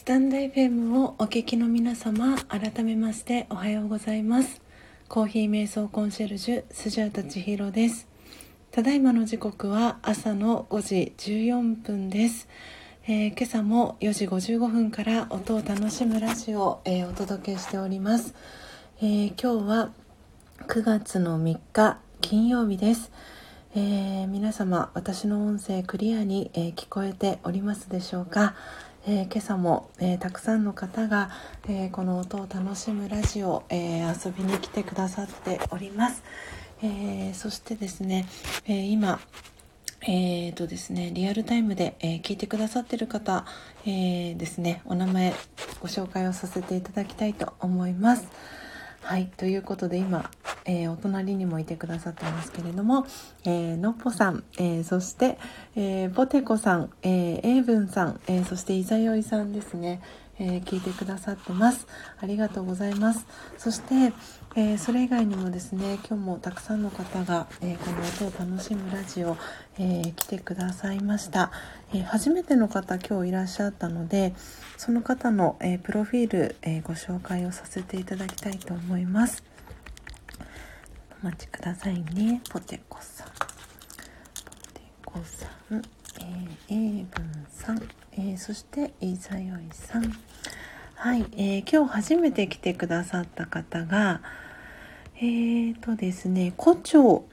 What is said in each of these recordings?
スタンド FM をお聞きの皆様改めましておはようございます。コーヒー瞑想コンシェルジュスジャータ千尋です。ただいまの時刻は朝の5時14分です、えー、今朝も4時55分から音を楽しむラジオを、えー、お届けしております、えー、今日は9月の3日金曜日です、え皆様私の音声クリアに、え聞こえておりますでしょうか、えー、今朝も、えー、たくさんの方が、えー、この音を楽しむラジオ、え遊びに来てくださっております、えそしてですね、え今えーとですね、リアルタイムで、え聞いてくださっている方、えですね、お名前ご紹介をさせていただきたいと思います。はい、ということで今、えー、お隣にもいてくださってますけれども、えー、のっぽさん、えー、そして、えー、ポテコさん、えー、エイブンさん、えー、そしていざよいさんですね、えー、聞いてくださってます。ありがとうございます。そして、えー、それ以外にもですね、今日もたくさんの方が、えー、この音を楽しむラジオ、えー、来てくださいました、え初めての方今日いらっしゃったので、その方の、えプロフィール、えご紹介をさせていただきたいと思います。お待ちくださいね。ポテコさん。ポテコさん。えー、エイブンさん。えー、そしていざよいさんはい、えー、今日初めて来てくださった方がえーとですね胡蝶、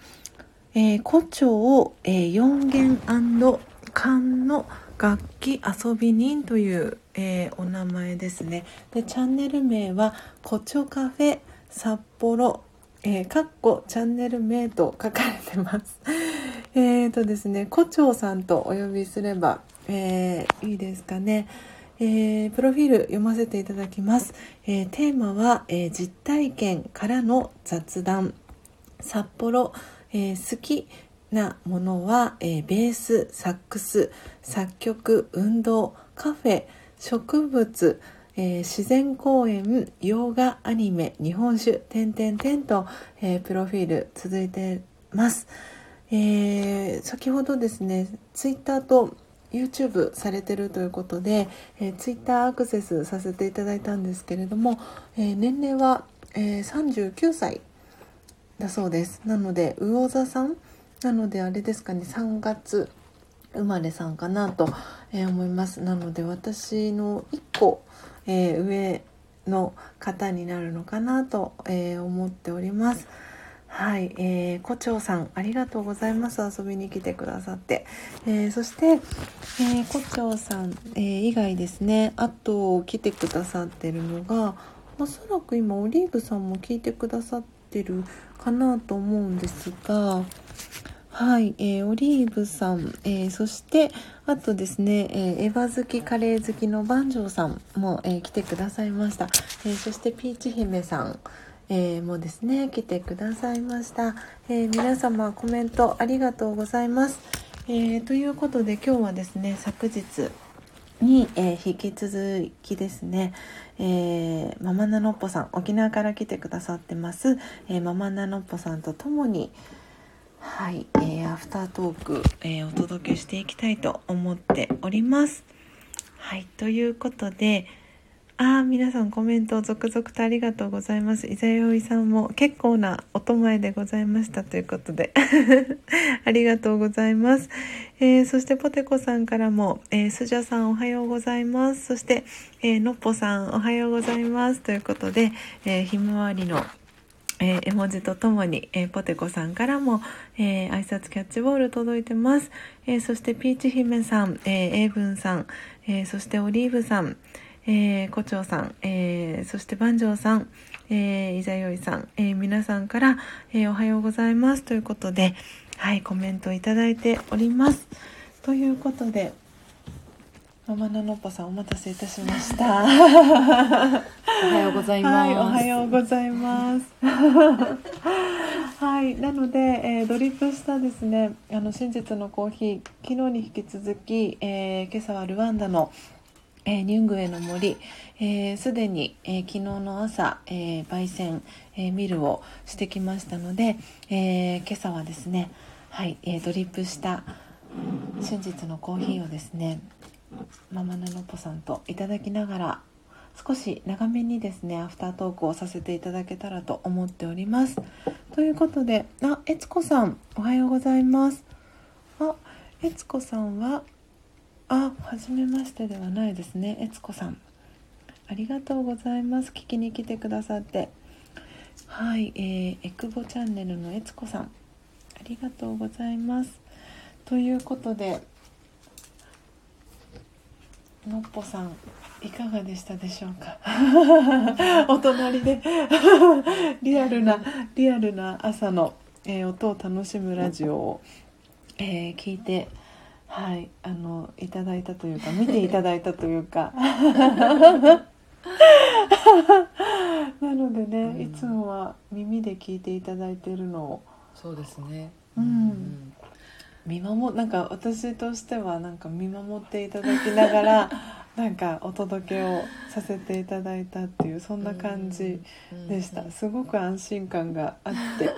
えー、胡蝶を、えー、4弦管の楽器遊び人という、えー、お名前ですねでチャンネル名は胡蝶カフェ札幌えー、かっこチャンネル名と書かれてます。えーとですね、胡蝶さんとお呼びすれば、えー、いいですかね。えー、プロフィール読ませていただきます。えー、テーマは、えー、実体験からの雑談。札幌、え好きなものは、えベース、サックス、作曲、運動、カフェ、植物、え自然公園、洋画、アニメ、日本酒、点々点と、えプロフィール続いてます。え先ほどですね、ツイッターと YouTube されてるということで、えー、Twitter アクセスさせていただいたんですけれども、えー、年齢は、えー、39歳だそうですなので魚座さんなのであれですかね3月生まれさんかなと、え、思いますなので私の1個、えー、上の方になるのかなと、えー、思っております。はい、えー、胡蝶さん、ありがとうございます。遊びに来てくださって。えー、そして、えー、胡蝶さん、えー、以外ですね、あと来てくださってるのが、おそらく今、オリーブさんも聞いてくださってるかなと思うんですが、はい、えー、オリーブさん、えー、そして、あとですね、えー、エヴァ好き、カレー好きの番長さんも、えー、来てくださいました。え、そして、ピーチ姫さん、えー、もですね来てくださいました、え、皆様コメントありがとうございます、え、ということで今日はですね昨日に、えー、引き続きですね、えー、ママナノッポさん沖縄から来てくださってます、えー、ママナノッポさんと共にはい、えー、アフタートーク、えー、お届けしていきたいと思っておりますはいということでああ、皆さんコメント続々とありがとうございます。伊沢よいさんも結構なおとまえでございましたということで ありがとうございます。えー、そしてポテコさんからも、えー、スジャさんおはようございます。そして、えー、のっぽさんおはようございますということで、えー、ひまわりのえー、絵文字とともに、えー、ポテコさんからも、えー、挨拶キャッチボール届いてます。えそしてピーチ姫さん、えー、エイブンさん、えそしてオリーブさん、えー、胡蝶さん、え、そして万丈さん、えー、いざよいさん、え、皆さんから、え、おはようございますということで、はい、コメントいただいております。ということで、ママナノッポさんお待たせいたしました。おはようございます。はい、おはようございます。はい、なので、えー、ドリップしたですね、あの真実のコーヒー、昨日に引き続き、えー、今朝はルワンダのえー、ニュングエの森すで、えー、に、えー、昨日の朝、え焙煎、えミルをしてきましたので、え今朝はですね、はいえドリップした真実のコーヒーをですね、ママナノポさんといただきながら少し長めにですねアフタートークをさせていただけたらと思っております。ということであえつこさんおはようございます。あえつこさんはあ初めましてではないですね。えつこさんありがとうございます。聞きに来てくださって。はい、えー、エクボチャンネルのえつこさんありがとうございます。ということでのっぽさんいかがでしたでしょうか？お隣で。リアルなリアルな朝の、えー音を楽しむラジオを、えー聞いてはいあのいただいたというか見ていただいたというか。なのでね、うん。いつもは耳で聞いていただいているのを。そうですね。うん見守なんか私としてはなんか見守っていただきながら なんかお届けをさせていただいたっていうそんな感じでした、うんすごく安心感があって。う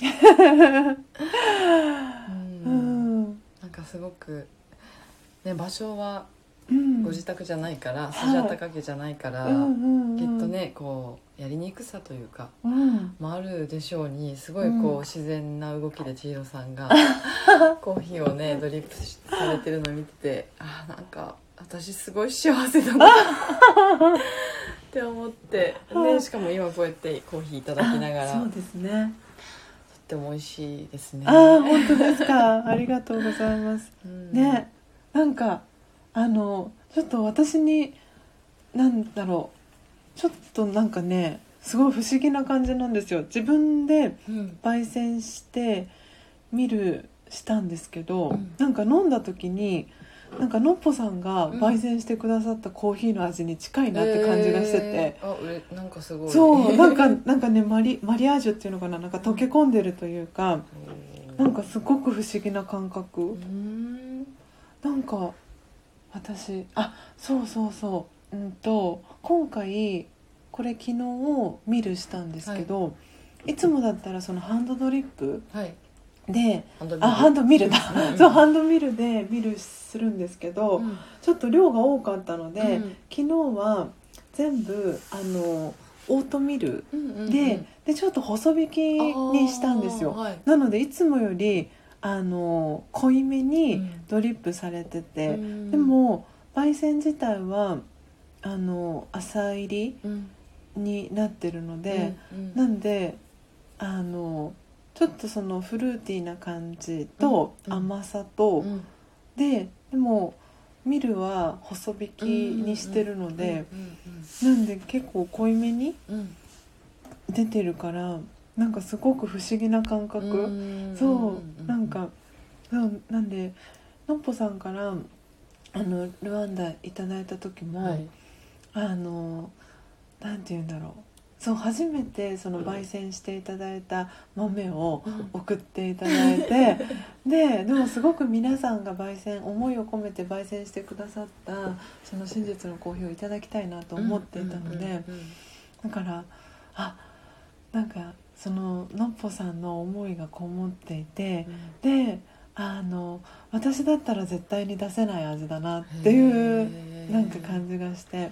うん。ん、なんかすごくね場所はうん、ご自宅じゃないから、い。スジャタカ家じゃないから、きっとねこうやりにくさというかうん。もあるでしょうにすごいこう、うん。自然な動きで千尋さんが コーヒーをねドリップされてるのを見ててあーなんか私すごい幸せだなって思って、ね、しかも今こうやってコーヒーいただきながらとっそうですね。ても美味しいですね。ああ本当ですか。ありがとうございます。うん。ねなんかあのちょっと私になんだろうちょっとなんかねすごい不思議な感じなんですよ。自分でうん。焙煎して見るしたんですけど、うん。なんか飲んだ時になんかのっぽさんがうん。焙煎してくださったコーヒーの味に近いなって感じがしてて、えー。あなんかすごい。そう なんかなんかねマリマリアージュっていうのかななんか溶け込んでるというか、なんかすごく不思議な感覚、うん。なんか私あそうそうそう。うんと今回これ昨日ミルしたんですけど、い、つもだったらそのハンドドリップはい。でハンドあハンドミルだ、うん そうハンドミルでミルするんですけど、うん。ちょっと量が多かったので、うん。昨日は全部あのオートミルうんうんうん。で,、でちょっと細引きにしたんですよ、あーはい。なのでいつもよりあの濃いめうにんドリップされてて、うん。でも焙煎自体はあの浅入りうん。になってるので、うんなんであのちょっとそのフルーティーな感じとうん。甘さと、うん。ででもミルは細引きにしてるので、うんなんで結構濃いめにうんうん。出てるからなんかすごく不思議な感覚、うん。そう。なんかそうなんでのっぽさんからあのルワンダいただいた時も、はい。あのなんて言うんだろう。そう初めてその焙煎していただいた豆を送っていただいて ででもすごく皆さんが焙煎思いを込めて焙煎してくださったその真実のコーヒーをいただきたいなと思っていたので、うんうんうん。だからあなんかそののっぽさんの思いがこもっていてであの私だったら絶対に出せない味だなっていうなんか感じがして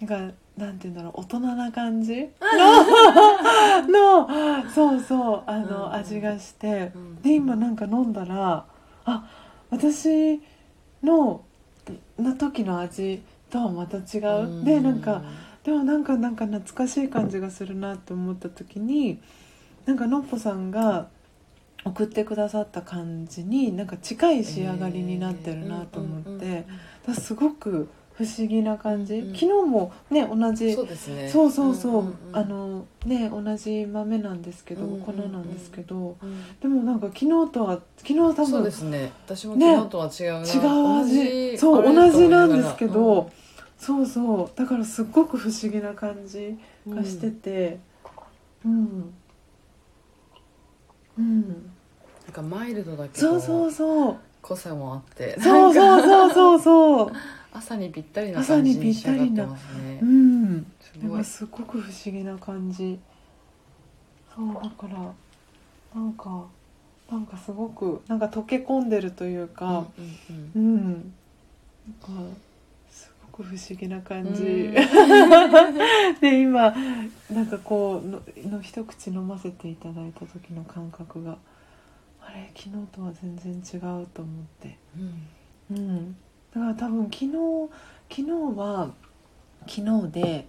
なんかなんて言うんだろう大人な感じ？ののそうそうあの、うん。味がしてうん。で今なんか飲んだらあ私のの時の味とはまた違う、でなんかでもなんかなんか懐かしい感じがするなって思った時になんかのっぽさんが送ってくださった感じになんか近い仕上がりになってるなと思って、うんうんうんうん。だからすごく不思議な感じ、うん。うん昨日もね同じそうですね。そうそうそう,、んんん。あのね同じ豆なんですけど、うんうんうん。粉なんですけど。うんでもなんか昨日とは昨日は多分そうですね。私もね昨日とは違うな、違う味。そう同じなんですけど、と思いながそうそう。だからすっごく不思議な感じらがしてて。うん。うん、なんかマイルドだけどそうそうそう。濃さもあって。そうそうそうそうそう。朝にぴったりな感じに仕上がってますね。うん。すごい。すごく不思議な感じ。そうだからなんかなんかすごくなんか溶け込んでるというか。うんうんうん。すごく不思議な感じ、うん。で今なんかこうのの一口飲ませていただいた時の感覚があれ昨日とは全然違うと思って。うん。うん。だから多分昨日昨日は昨日で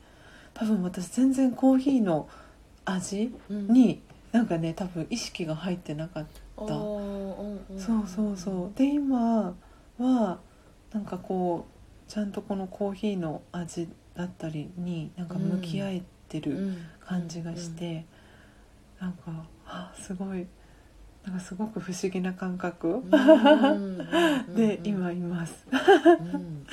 多分私全然コーヒーの味うん。になんかね多分意識が入ってなかった。おーうんうん。そうそうそう。で今はなんかこうちゃんとこのコーヒーの味だったりになんか向き合えてるうん。感じがして、なんかあすごいなんかすごく不思議な感覚、うん。うん。で今います。うん。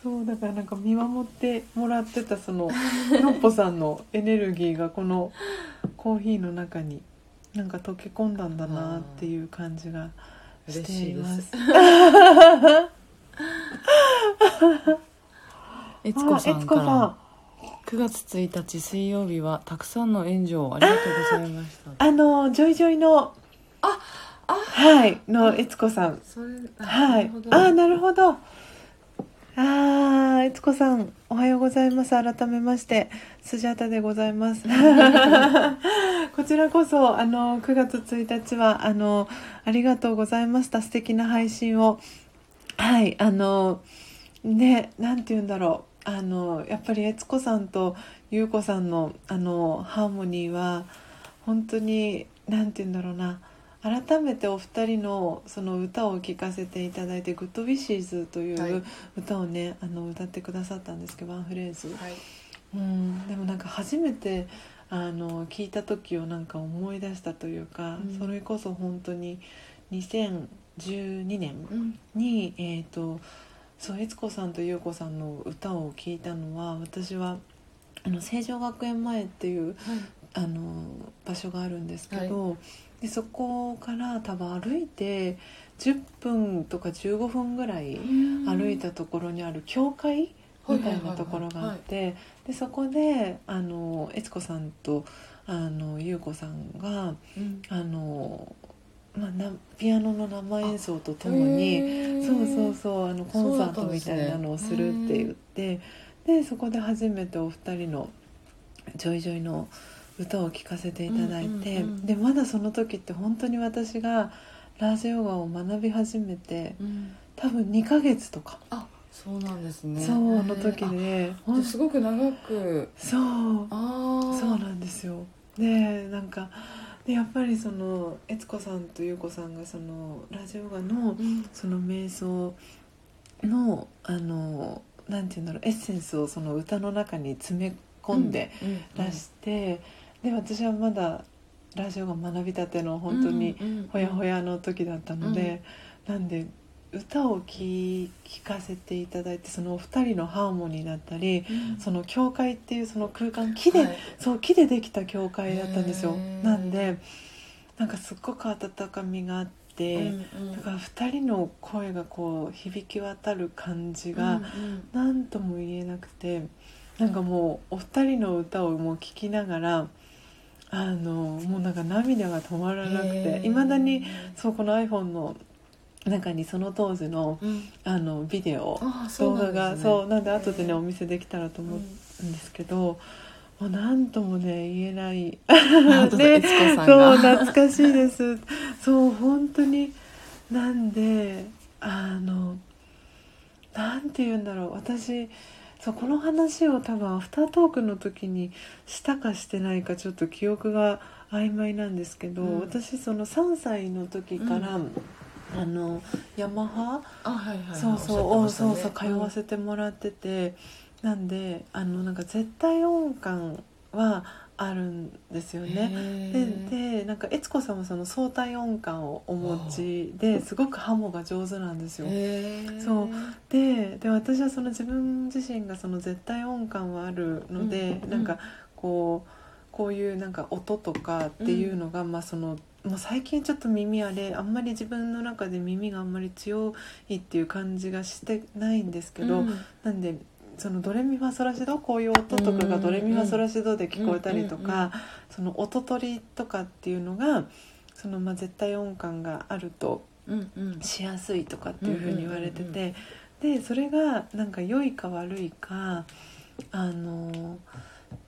そうだからなんか見守ってもらってたそののっぽさんのエネルギーがこのコーヒーの中になんか溶け込んだんだなっていう感じがしています。えつこさんから。さ9月1日水曜日はたくさんの援助をありがとうございました。んあのジョイジョイのああ。はいの悦子さん。はい。あなるほど。あー悦子さんおはようございます。改めましてスジャタでございます。こちらこそあの9月1日はあのありがとうございました。素敵な配信をはいあのねなんて言うんだろう。あのやっぱり悦子さんと優子さんのあのハーモニーは本当になんて言うんだろうな。改めてお二人のその歌を聴かせていただいて「グッドウィッシーズ」といはい。う歌をね、あの歌ってくださったんですけどワンフレーズ、はい。うん、でもなんか初めてあの聞いた時をなんか思い出したというか、うん。それこそ本当に2012年うん。に、えー、とそう悦子さんと優子さんの歌を聴いたのは私はあの成城学園前っていうあの場所があるんですけど、でそこから多分歩いて10分とか15分ぐらい歩いたところにある教会みたいなところがあってでそこであの悦子さんとあの優子さんがうん。あの、まあ、なピアノの生演奏とともにそうそうそうあのコンサートみたいなのをするって言ってでそこで初めてお二人のジョイジョイの歌を聴かせていただいて、でまだその時って本当に私がラージヨガを学び始めてうん。多分2ヶ月とか、あそうなんですね。そうの時へですごく長く。そう。ああそうなんですよ。でなんかでやっぱりその悦子さんと優子さんがそのラジオガのうん。その瞑想のあのなんていうんだろうエッセンスをその歌の中に詰め込んで出して、で私はまだラジオが学びたての本当にほやほややの時だったので、なんで歌を聴聴かせていただいてそのお二人のハーモニーだったりその教会っていうその空間木で、そう木でできた教会だったんですよ。なんでなんかすっごく温かみがあって、だから2人の声がこう響き渡る感じが何とも言えなくてなんかもうお二人の歌をもう聴きながらあのもうなんか涙が止まらなくていまだにそうこの iPhone の中にその当時のあのビデオ動画がそうなんで後でねお見せできたらと思うんですけど、もう何ともね言えない。ねそう懐かしいです。そう本当になんであのなんて言うんだろう。私そうこの話を多分アフタートークの時にしたかしてないかちょっと記憶が曖昧なんですけど、うん。私その3歳の時から、うんあのヤマハ？あはいはいそうそう、おそうそう通わせてもらってて、なんであのなんか絶対音感はあるんですよね。ででなんか悦子さんもその相対音感をお持ちですごくハモが上手なんですよ。そう。でで私はその自分自身がその絶対音感はあるので、うん。なんかこうこういうなんか音とかっていうのが、まあそのもう最近ちょっと耳あれあんまり自分の中で耳があんまり強いっていう感じがしてないんですけど、なんでそのドレミファソラシドこういう音とかがドレミファソラシドで聞こえたりとか、うんうんうんその音取りとかっていうのがそのまあ絶対音感があるとしやすいとかっていうふうに言われてて、でそれがなんか良いか悪いかあの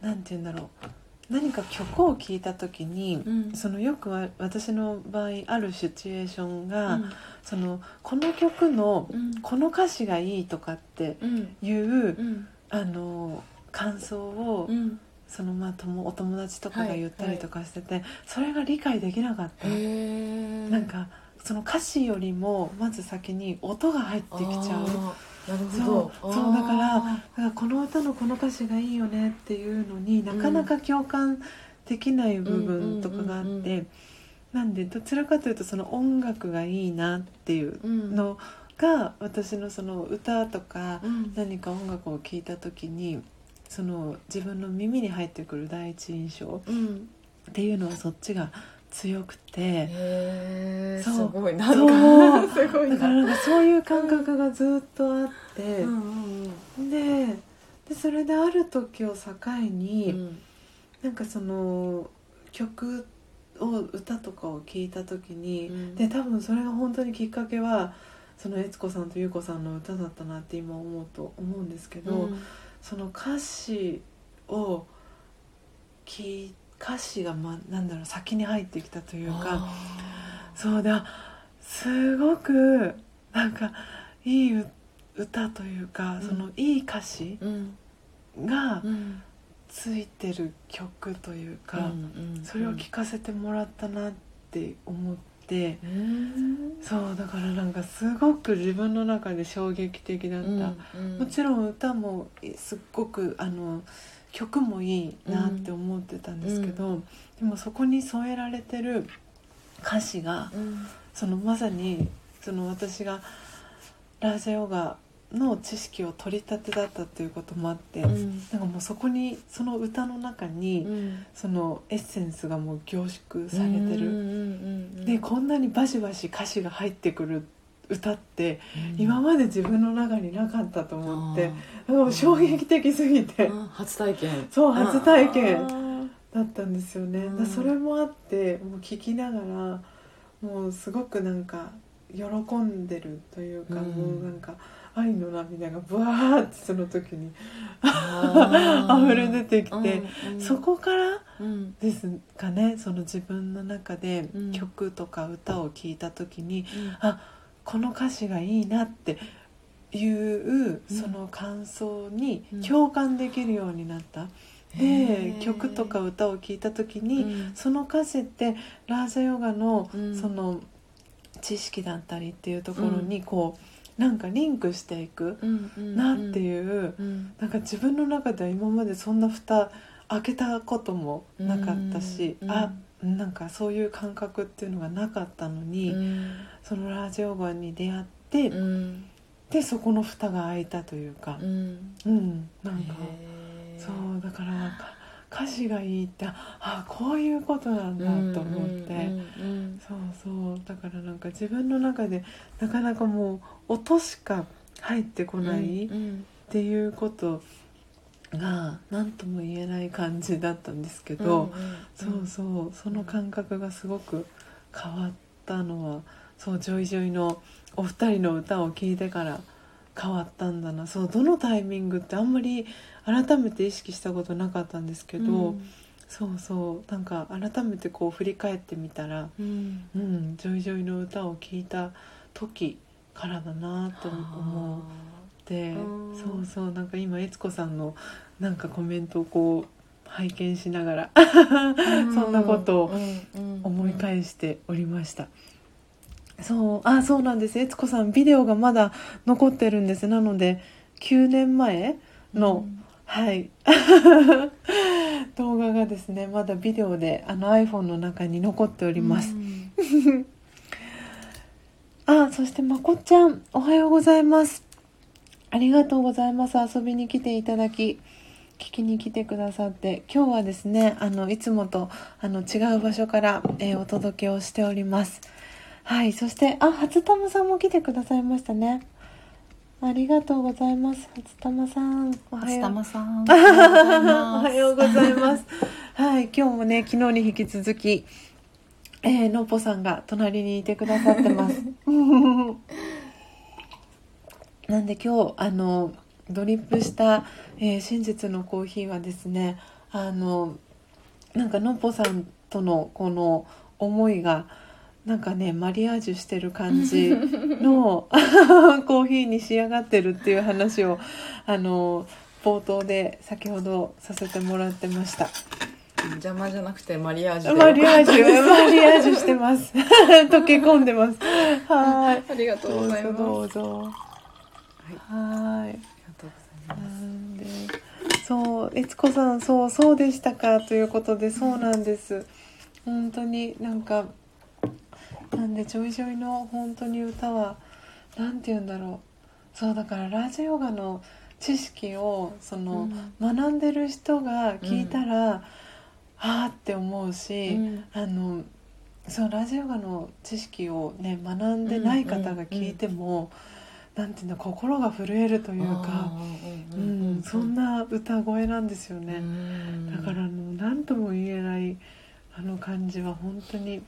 なんて言うんだろう何か曲を聴いた時に、うん。そのよくわ私の場合あるシチュエーションが、うん。そのこの曲のうん。この歌詞がいいとかってうん。いう、うん。あの感想を、うん。そのまあともお友達とかが言ったりとかしてて、それが理解できなかった、なんかその歌詞よりもまず先に音が入ってきちゃうなるそほど。うそうだからだからこの歌のこの歌詞がいいよねっていうのになかなか共感できない部分とかがあっうんうんうんてなんでどちらかというとその音楽がいいなっていううん。のが私のその歌とかうん。何か音楽を聴いた時にその自分の耳に入ってくる第一印象うん。っていうのはそっちが強くて。すごいなんかすごいだからななんかそういう感覚がずっとあって。ででそれである時を境に、うん。なんかその曲を歌とかを聞いた時に、うん。で多分それが本当にきっかけはその悦子さんと優子さんの歌だったなって今思うと思うんですけど、うん。その歌詞を聞い歌詞が、ま、なんだろう先に入ってきたというかあそうだ。すごくなんかいいう歌というか、うん。そのいい歌詞がうん。ついてる曲というか。うんそれを聞かせてもらったなって思って、うんそうだからなんかすごく自分の中で衝撃的だった、うん。もちろん歌もすっごくあの曲もいいなって思ってたんですけど、でもそこに添えられてる歌詞がうん。そのまさにその私がラージャヨガの知識を取り立てだったっていうこともあって、うん。なんかもうそこにその歌の中に、うん。そのエッセンスがもう凝縮されてる、うんうんうん。でこんなにバシバシ歌詞が入ってくる歌ってうん。今まで自分の中になかったと思ってう衝撃的すぎーてあ初体験。そう初体験だったんですよね。うん。だそれもあってもう聞きながらもうすごくなんか喜んでるというか、うん。もうなんか愛の涙がブワーってその時に 溢れ出てきて、うんうん。そこからうん。ですかねその自分の中でうん。曲とか歌を聴いた時に、うん。あこの歌詞がいいなっていううんその感想にうん共感できるようになった、で曲とか歌を聴いた時に、うん。その歌詞ってラージャヨガのうん。その知識だったりっていうところにこうなんかリンクしていくなっていう、うん。なんか自分の中では今までそんな蓋開けたこともなかったし、うん。あなんかそういう感覚っていうのがなかったのに、うん。そのラージオガに出会って、うん。でそこの蓋が開いたというか。う、ん。うんなんかそうだから歌詞がいいってああこういうことなんだと思って、うんうんそうそう。だからなんか自分の中でなかなかもう音しか入ってこうんないっうん。ていうことが何とも言えない感じだったんですけど、そうそうその感覚がすごく変わったのはそうジョイジョイのお二人の歌を聴いてから変わったんだな。そうどのタイミングってあんまり改めて意識したことなかったんですけど、うん。そうそうなんか改めてこう振り返ってみたら、うん。うん、ジョイジョイの歌を聴いた時からだなと思ってうん。そうそうなんか今悦子さんのなんかコメントをこう拝見しながらそんなことを思い返しておりました。そうあそうなんです。悦子さんビデオがまだ残ってるんです。なので9年前の、はい。動画がですねまだビデオであの iPhone の中に残っております、あそしてまこっちゃんおはようございますありがとうございます。遊びに来ていただき聞きに来てくださって。今日はですねあのいつもとあの違う場所から、えーお届けをしております。はいそしてあ初玉さんも来てくださいましたね。ありがとうございます。初玉さんおはよう。玉さん。おはようございます。はい、今日もね、昨日に引き続き、えー、のっぽさんが隣にいてくださってます。うなんで今日あのドリップした、えー真実のコーヒーはですねあのなんかのっぽさんとのこの思いがなんかねマリアージュしてる感じの コーヒーに仕上がってるっていう話をあの冒頭で先ほどさせてもらってました。邪魔じゃなくてマリアージュでマリアージュマリアージュしてます。溶け込んでます。はい。ありがとうございます。どうぞどうぞはい。ありがとうございなますそう悦子さんそうそうでしたかということでそうなんです。本当になんかなんでちょいちょいの本当に歌はなんて言うんだろう。そうだからラージャヨガの知識をその、学んでる人が聞いたら、ああって思うし、うん。あのそうラジオガの知識をね学んでない方が聞いても、なんていうの心が震えるというか、ううんんそんな歌声なんですよね、ねだからあの何とも言えないあの感じは本当に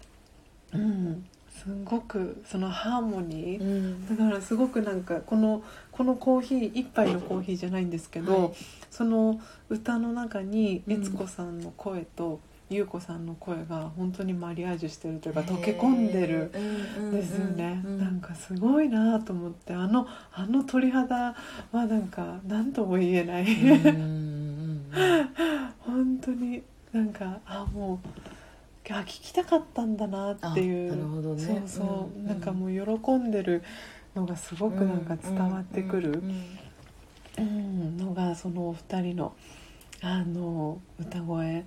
うんすごくそのハーモニー、うん。だからすごくなんかこのこのコーヒー一杯のコーヒーじゃないんですけど、はい。その歌の中にうん悦子さんの声と優子さんの声が本当にマリアージュしてるというか溶け込んでるんですよね、なんかすごいなと思ってあのあの鳥肌はなんか何とも言えない、本当になんかあもうあ聞きたかったんだなっていう。ね。そうそう、うんうんなんかもう喜んでるのがすごくなんか伝わってくる、のがそのお二人のあの歌声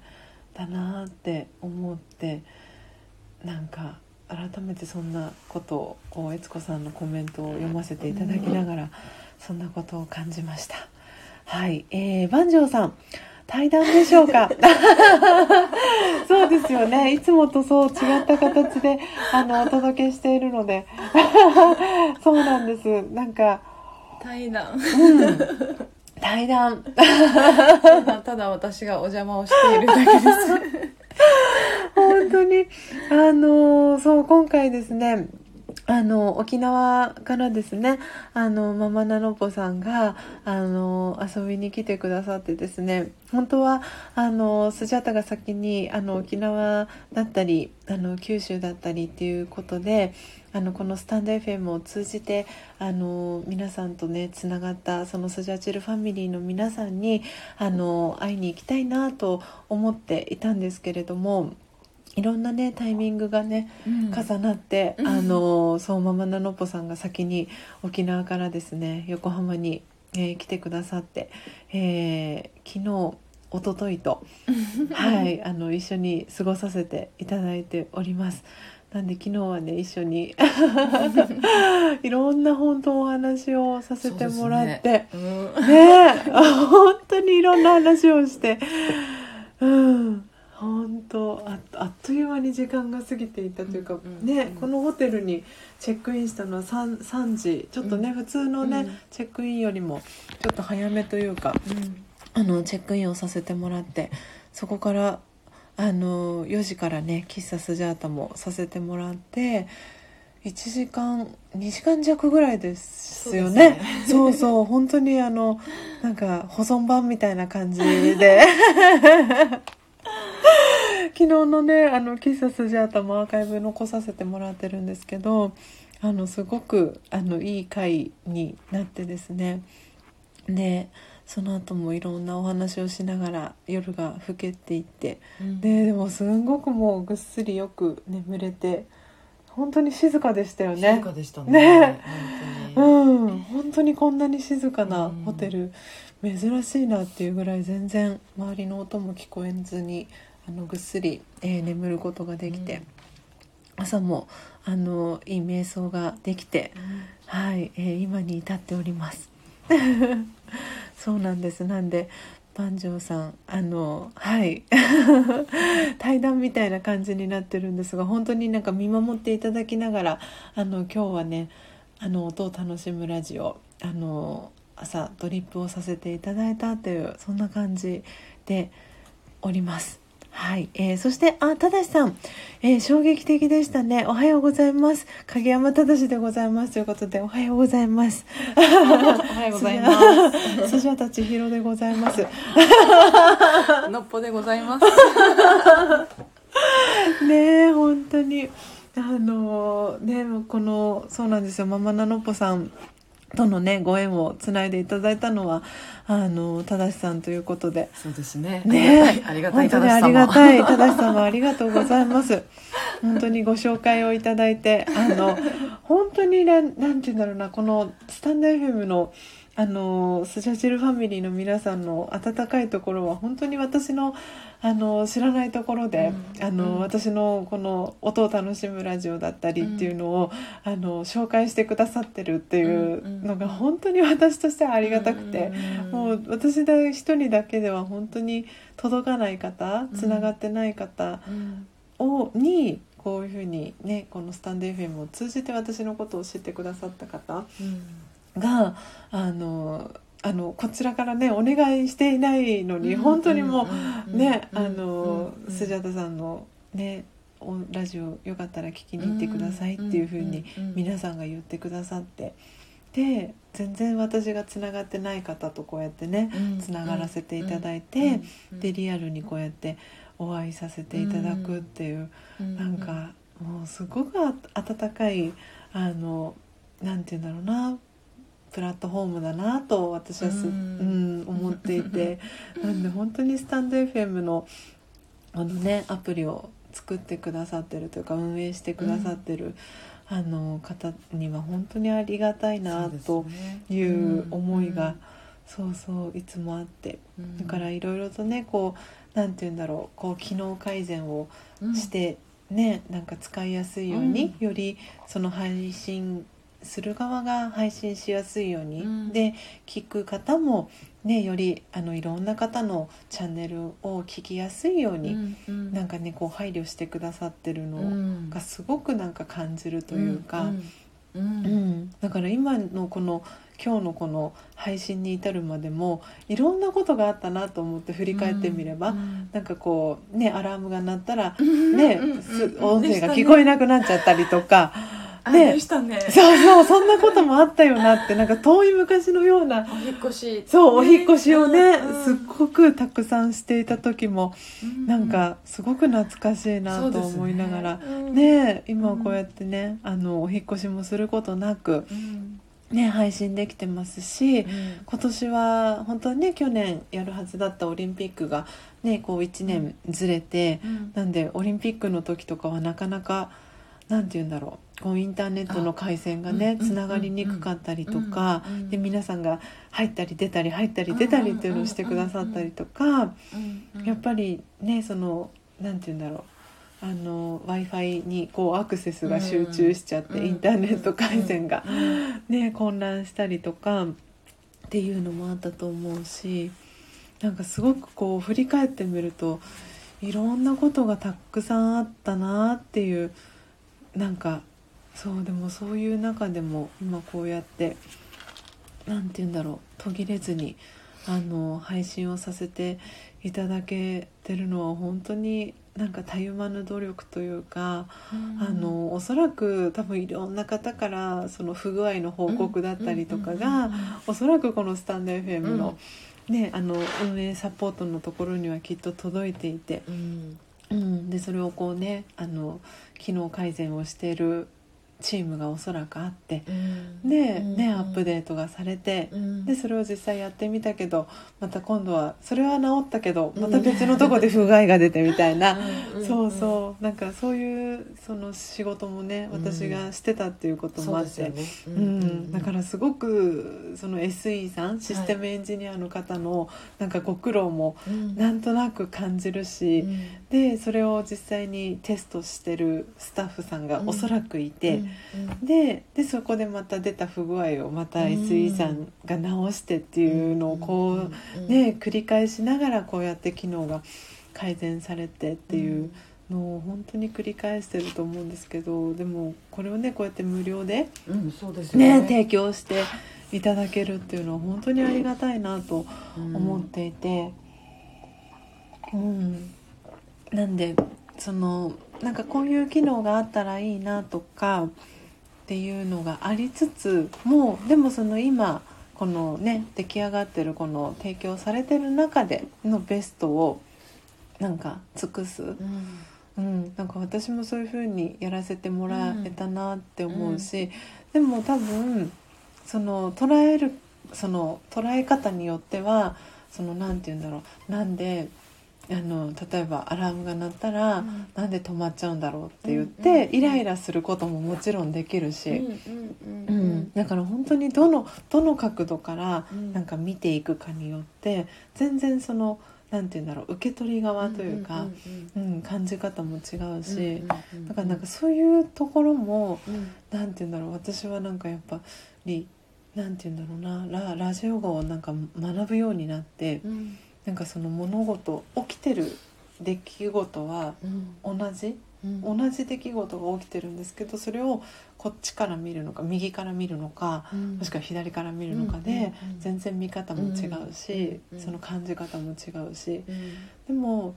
だなって思ってなんか改めてそんなことをこう悦子さんのコメントを読ませていただきながら、そんなことを感じました。はい、えー、万丈さん対談でしょうか？そうですよね。いつもとそう違った形であのお届けしているので。そうなんです。なんか対談。うん対談。ただただ私がお邪魔をしているだけです。本当に。あのそう今回ですねあの沖縄からですねあのママナノポさんがあの遊びに来てくださってですね本当はあのスジャタが先にあの沖縄だったりあの九州だったりっていうことであのこのスタンド FM を通じてあの皆さんとねつながったそのスジャチルファミリーの皆さんにあの会いに行きたいなと思っていたんですけれどもいろんなねタイミングがね重なって、うんあのそうママナノッポさんが先に沖縄からですね横浜に、えー来てくださって、えー昨日一昨日と はいあの一緒に過ごさせていただいております。なんで昨日はね一緒に。いろんな本当お話をさせてもらって。うん。ね。え本当にいろんな話をして。うん。本当ああっという間に時間が過ぎていたというか、ねうんこのホテルにチェックインしたのは 3, 3時ちょっとね、うん。普通のね、うん。チェックインよりもちょっと早めというかあのチェックインをさせてもらってそこからあの4時からね喫茶スジャータもさせてもらって1時間2時間弱ぐらいですよね。そうそう。本当にあのなんか保存版みたいな感じで。昨日のねあの喫茶スジャータもアーカイブ残させてもらってるんですけどあのすごくあのいい回になってですね。でその後もいろんなお話をしながら夜が更けていってうん。ででもすんごくもうぐっすりよく眠れて本当に静かでしたよね。静かでしたねねう本ん本当にこんなに静かなうん。ホテル、珍しいなっていうぐらい全然周りの音も聞こえずにあのぐっすり、えー眠ることができて、朝もあのいい瞑想ができて、当にはい、えー今に至っております。そうなんです。なんで万丈さんあのはい 対談みたいな感じになってるんですが本当になんか見守っていただきながらあの今日はねあの音を楽しむラジオあの朝ドリップをさせていただいたというそんな感じでおります。はい、えー、そしてあただしさん、えー、衝撃的でしたね。おはようございます。影山ただしでございます。ということでおはようございます。おはようございます。スジャタ千尋でございます。のっぽでございます。ねえ本当に。あのねこのそうなんですよ。ママナノッポさんとのねご縁をつないでいただいたのはあの正さんということで。そうですね。ね。ありがたい本当にありがたい。正さんもありがとうございます。本当にご紹介をいただいてあの本当にねなんて言うんだろうなこのスタンド FM のあのスジャチルファミリーの皆さんの温かいところは本当に私のあの知らないところで、うん。あのうん。私のこの音を楽しむラジオだったりっていうのを、あの紹介してくださってるっていうのがうん。うん本当に私としてはありがたくて、うん。もう私だ一人だけでは本当に届かない方つながってない方うん。を、にこういうふうにねこのスタンド FM を通じて私のことを知ってくださった方うん。があのあのこちらからねお願いしていないのに、本当にもうね、あの、スジャタさんのねおラジオよかったら聞きに行ってくださいっていうふうに皆さんが言ってくださってで全然私がつながってない方とこうやってねつながらせていただいて、でリアルにこうやってお会いさせていただくっていう、なんかもうすごくあ温かいあのなんて言うんだろうなプラットフォームだなと私はす、ううんん思っていて。なんで本当にスタンド FM のあのねアプリを作ってくださってるというか運営してくださってる、あの方には本当にありがたいなという思いが、そうそういつもあって。だからいろいろとねこうなんて言うんだろうこう機能改善をしてね、なんか使いやすいように、よりその配信する側が配信しやすいように、うん。で聞く方もねよりあのいろんな方のチャンネルを聞きやすいように、なんかねこう配慮してくださってるのがすごくなんか感じるというか、うんだから今のこの今日のこの配信に至るまでもいろんなことがあったなと思って振り返ってみれば、なんかこうねアラームが鳴ったらね、す音声が聞こえなくなっちゃったりとか、ね。でしたね。そうそうそんなこともあったよなってなんか遠い昔のような。お引っ越し。そう、お引っ越しをね、うん。すっごくたくさんしていた時も、なんかすごく懐かしいなと思いながら、ね。今はこうやってね、あのお引っ越しもすることなくね配信できてますし、今年は本当はね去年やるはずだったオリンピックがねこう1年ずれて、なんでオリンピックの時とかはなかなかなんて言うんだろうこうインターネットの回線がねあつながりにくかったりとかで皆さんが入ったり出たり入ったり出たりっていうのをしてくださったりとかやっぱりねそのなんて言うんだろう。あの w i f i にこうアクセスが集中しちゃって、うんインターネット回線が、ね、混乱したりとかっていうのもあったと思うしなんかすごくこう振り返ってみるといろんなことがたくさんあったなっていうなんかそうでもそういう中でも今こうやってなんて言うんだろう途切れずにあの配信をさせていただけてるのは本当になんかたゆまぬ努力というか、あのおそらく多分いろんな方からその不具合の報告だったりとかが、おそらくこのスタンド FM の,、ね、あの運営サポートのところにはきっと届いていて、うん、でそれをこうねあの機能改善をしているチームがおそらくあってで、ね、アップデートがされて。でそれを実際やってみたけどまた今度はそれは治ったけどまた別のとこで 不具合が出てみたいな、そうそう。なんかそういうその仕事もね私がしてたっていうこともあって、うん、だからすごくその SE さんシステムエンジニアの方のなんかご苦労もなんとなく感じるし、でそれを実際にテストしてるスタッフさんがおそらくいて、ででそこでまた出た不具合をまた SE さんが直してっていうのをこうね繰り返しながらこうやって機能が改善されてっていうのを本当に繰り返してると思うんですけどでもこれをねこうやって無料でね提供していただけるっていうのは本当にありがたいなと思っていて。うんなんでそのなんかこういう機能があったらいいなとかっていうのがありつつもうでもその今このね出来上がってるこの提供されてる中でのベストをなんか尽くす、うん。うん、なんか私もそういう風にやらせてもらえたなって思うし、でも多分その捉えるその捉え方によってはそのなんて言うんだろう。なんであの例えばアラームが鳴ったら、うん。なんで止まっちゃうんだろうって言っうんて、うん。イライラすることももちろんできるし、だから本当にどのどの角度からうん。なんか見ていくかによって全然そのなんて言うんだろう受け取り側というか、うん感じ方も違うし、だからなんかそういうところもうん。なんて言うんだろう私はなんかやっぱりなんて言うんだろうなララジオ語をなんか学ぶようになってうんなんかその物事起きてる出来事はうん同じ？うん。同じ出来事が起きてるんですけどそれをこっちから見るのか右から見るのかうん。もしくは左から見るのかうんで全然見方も違うしうんうん。その感じ方も違うし。うん。でも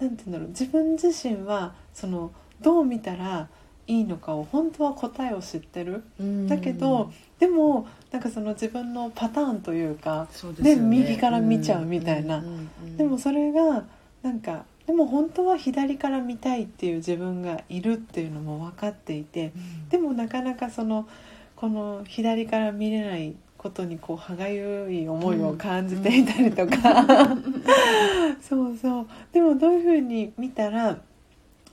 なんて言うんだろう自分自身はそのどう見たらいいのかを本当は答えを知ってる？うん。だけどでもなんかその自分のパターンというかでね。で右から見ちゃうみたいな。でもそれがなんかでも本当は左から見たいっていう自分がいるっていうのも分かっていてうん。でもなかなかそのこの左から見れないことにこう歯がゆい思いを感じていたりとか、そうそう。でもどういうふうに見たら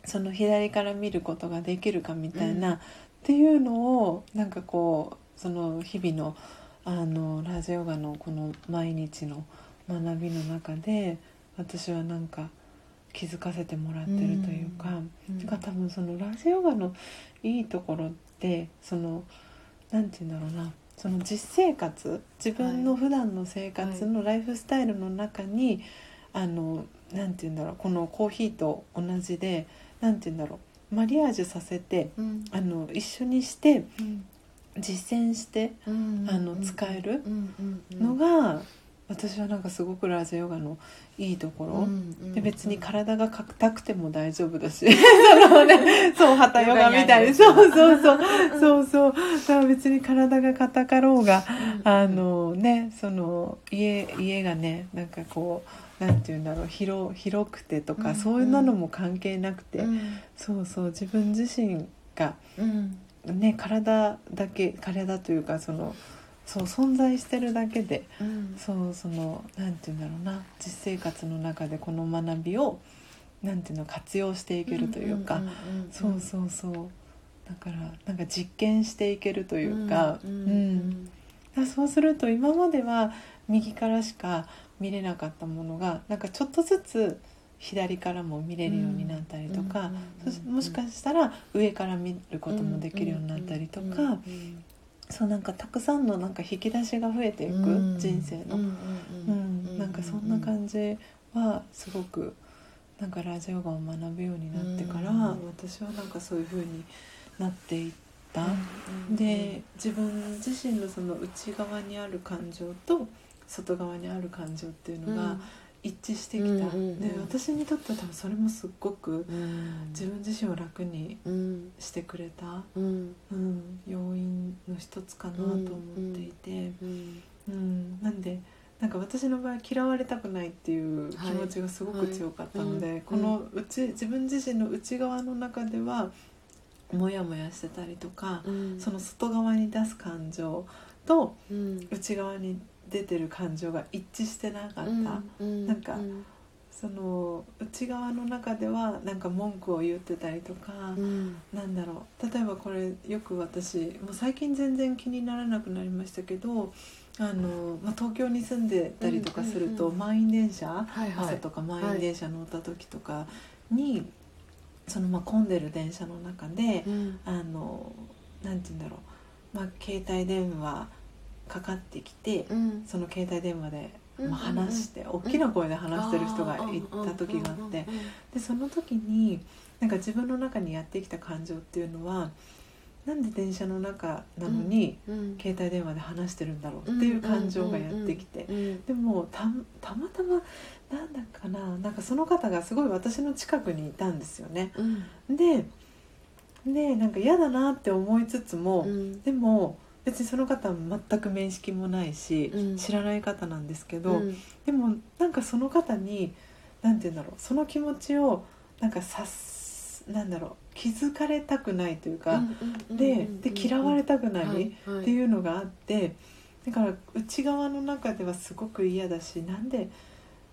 その左から見ることができるかみたいな、うんっていうのをなんかこうその日々のあのラジオガのこの毎日の学びの中で私はなんか気づかせてもらってるというか。うんてか多分そのラジオガのいいところってそのなんて言うんだろうなその実生活自分の普段の生活のライフスタイルの中に、あのなんて言うんだろうこのコーヒーと同じでなんて言うんだろう。マリアージュさせてうん。あの一緒にしてうん。実践してうん。あの使えるうん。うん。うん。のが、私はなんかすごくラジオガのいいところ。うん。うん。で別に体が硬くても大丈夫だし。そのねそう旗ヨガみたい。そうそうそう。そうそう。だから別に体が硬かろうがあのねその家家がねなんかこうなんていうんだろう広広くてとか、うんそういうのも関係なくて、うん。そうそう自分自身がうん。ね体だけ体というかそのそう存在してるだけでうん。そうそのなんて言うんだろうな実生活の中でこの学びをなんていうの活用していけるというか、んんんそうそうそう。だからなんか実験していけるというか、うんうんそうすると今までは右からしか見れなかったものがなんかちょっとずつ左からも見れるようになったりとか、もしかしたら上から見ることもできるようになったりとか、そうなんかたくさんのなんか引き出しが増えていく、人生の、うんなんかそんな感じはすごくなんかラジオガを学ぶようになってから、うん。私はなんかそういう風になっていった、じで自分自身のその内側にある感情と外側にある感情っていうのが一致してきた、で私にとっては多分それもすっごくうん。自分自身を楽にうん。してくれた、うん。うん、要因の一つかなと思っていて。うんうん、なんでなんか私の場合嫌われたくないっていう気持ちがすごく強かったので、このうち自分自身の内側の中ではモヤモヤしてたりとか、うん。その外側に出す感情とうん。内側に出てる感情が一致してなかった、うんなんかその内側の中ではなんか文句を言ってたりとか、うん。なんだろう。例えばこれよく私もう最近全然気にならなくなりましたけどあの、まあ、東京に住んでたりとかすると、うんうんうん満員電車、はいはい。朝とか満員電車乗った時とかに、そのまあ混んでる電車の中で、うん。あのなんて言うんだろう、まあ、携帯電話かかってきて、うん。その携帯電話で、うんまあ、話して、大きな声で話してる人がいた時があって。でその時になんか自分の中にやってきた感情っていうのはなんで電車の中なのにうん携帯電話で話してるんだろうっていう感情がやってきてうん。でもたたまたまなんだかななんかその方がすごい私の近くにいたんですよね。うん。ででなんか嫌だなって思いつつも、うん。でも別にその方は全く面識もないし、うん。知らない方なんですけど、うん。でもなんかその方に何て言うんだろうその気持ちをなんかさすなんだろう気づかれたくないというか、でで嫌われたくないってういうのがあってだから内側の中ではすごく嫌だしなんで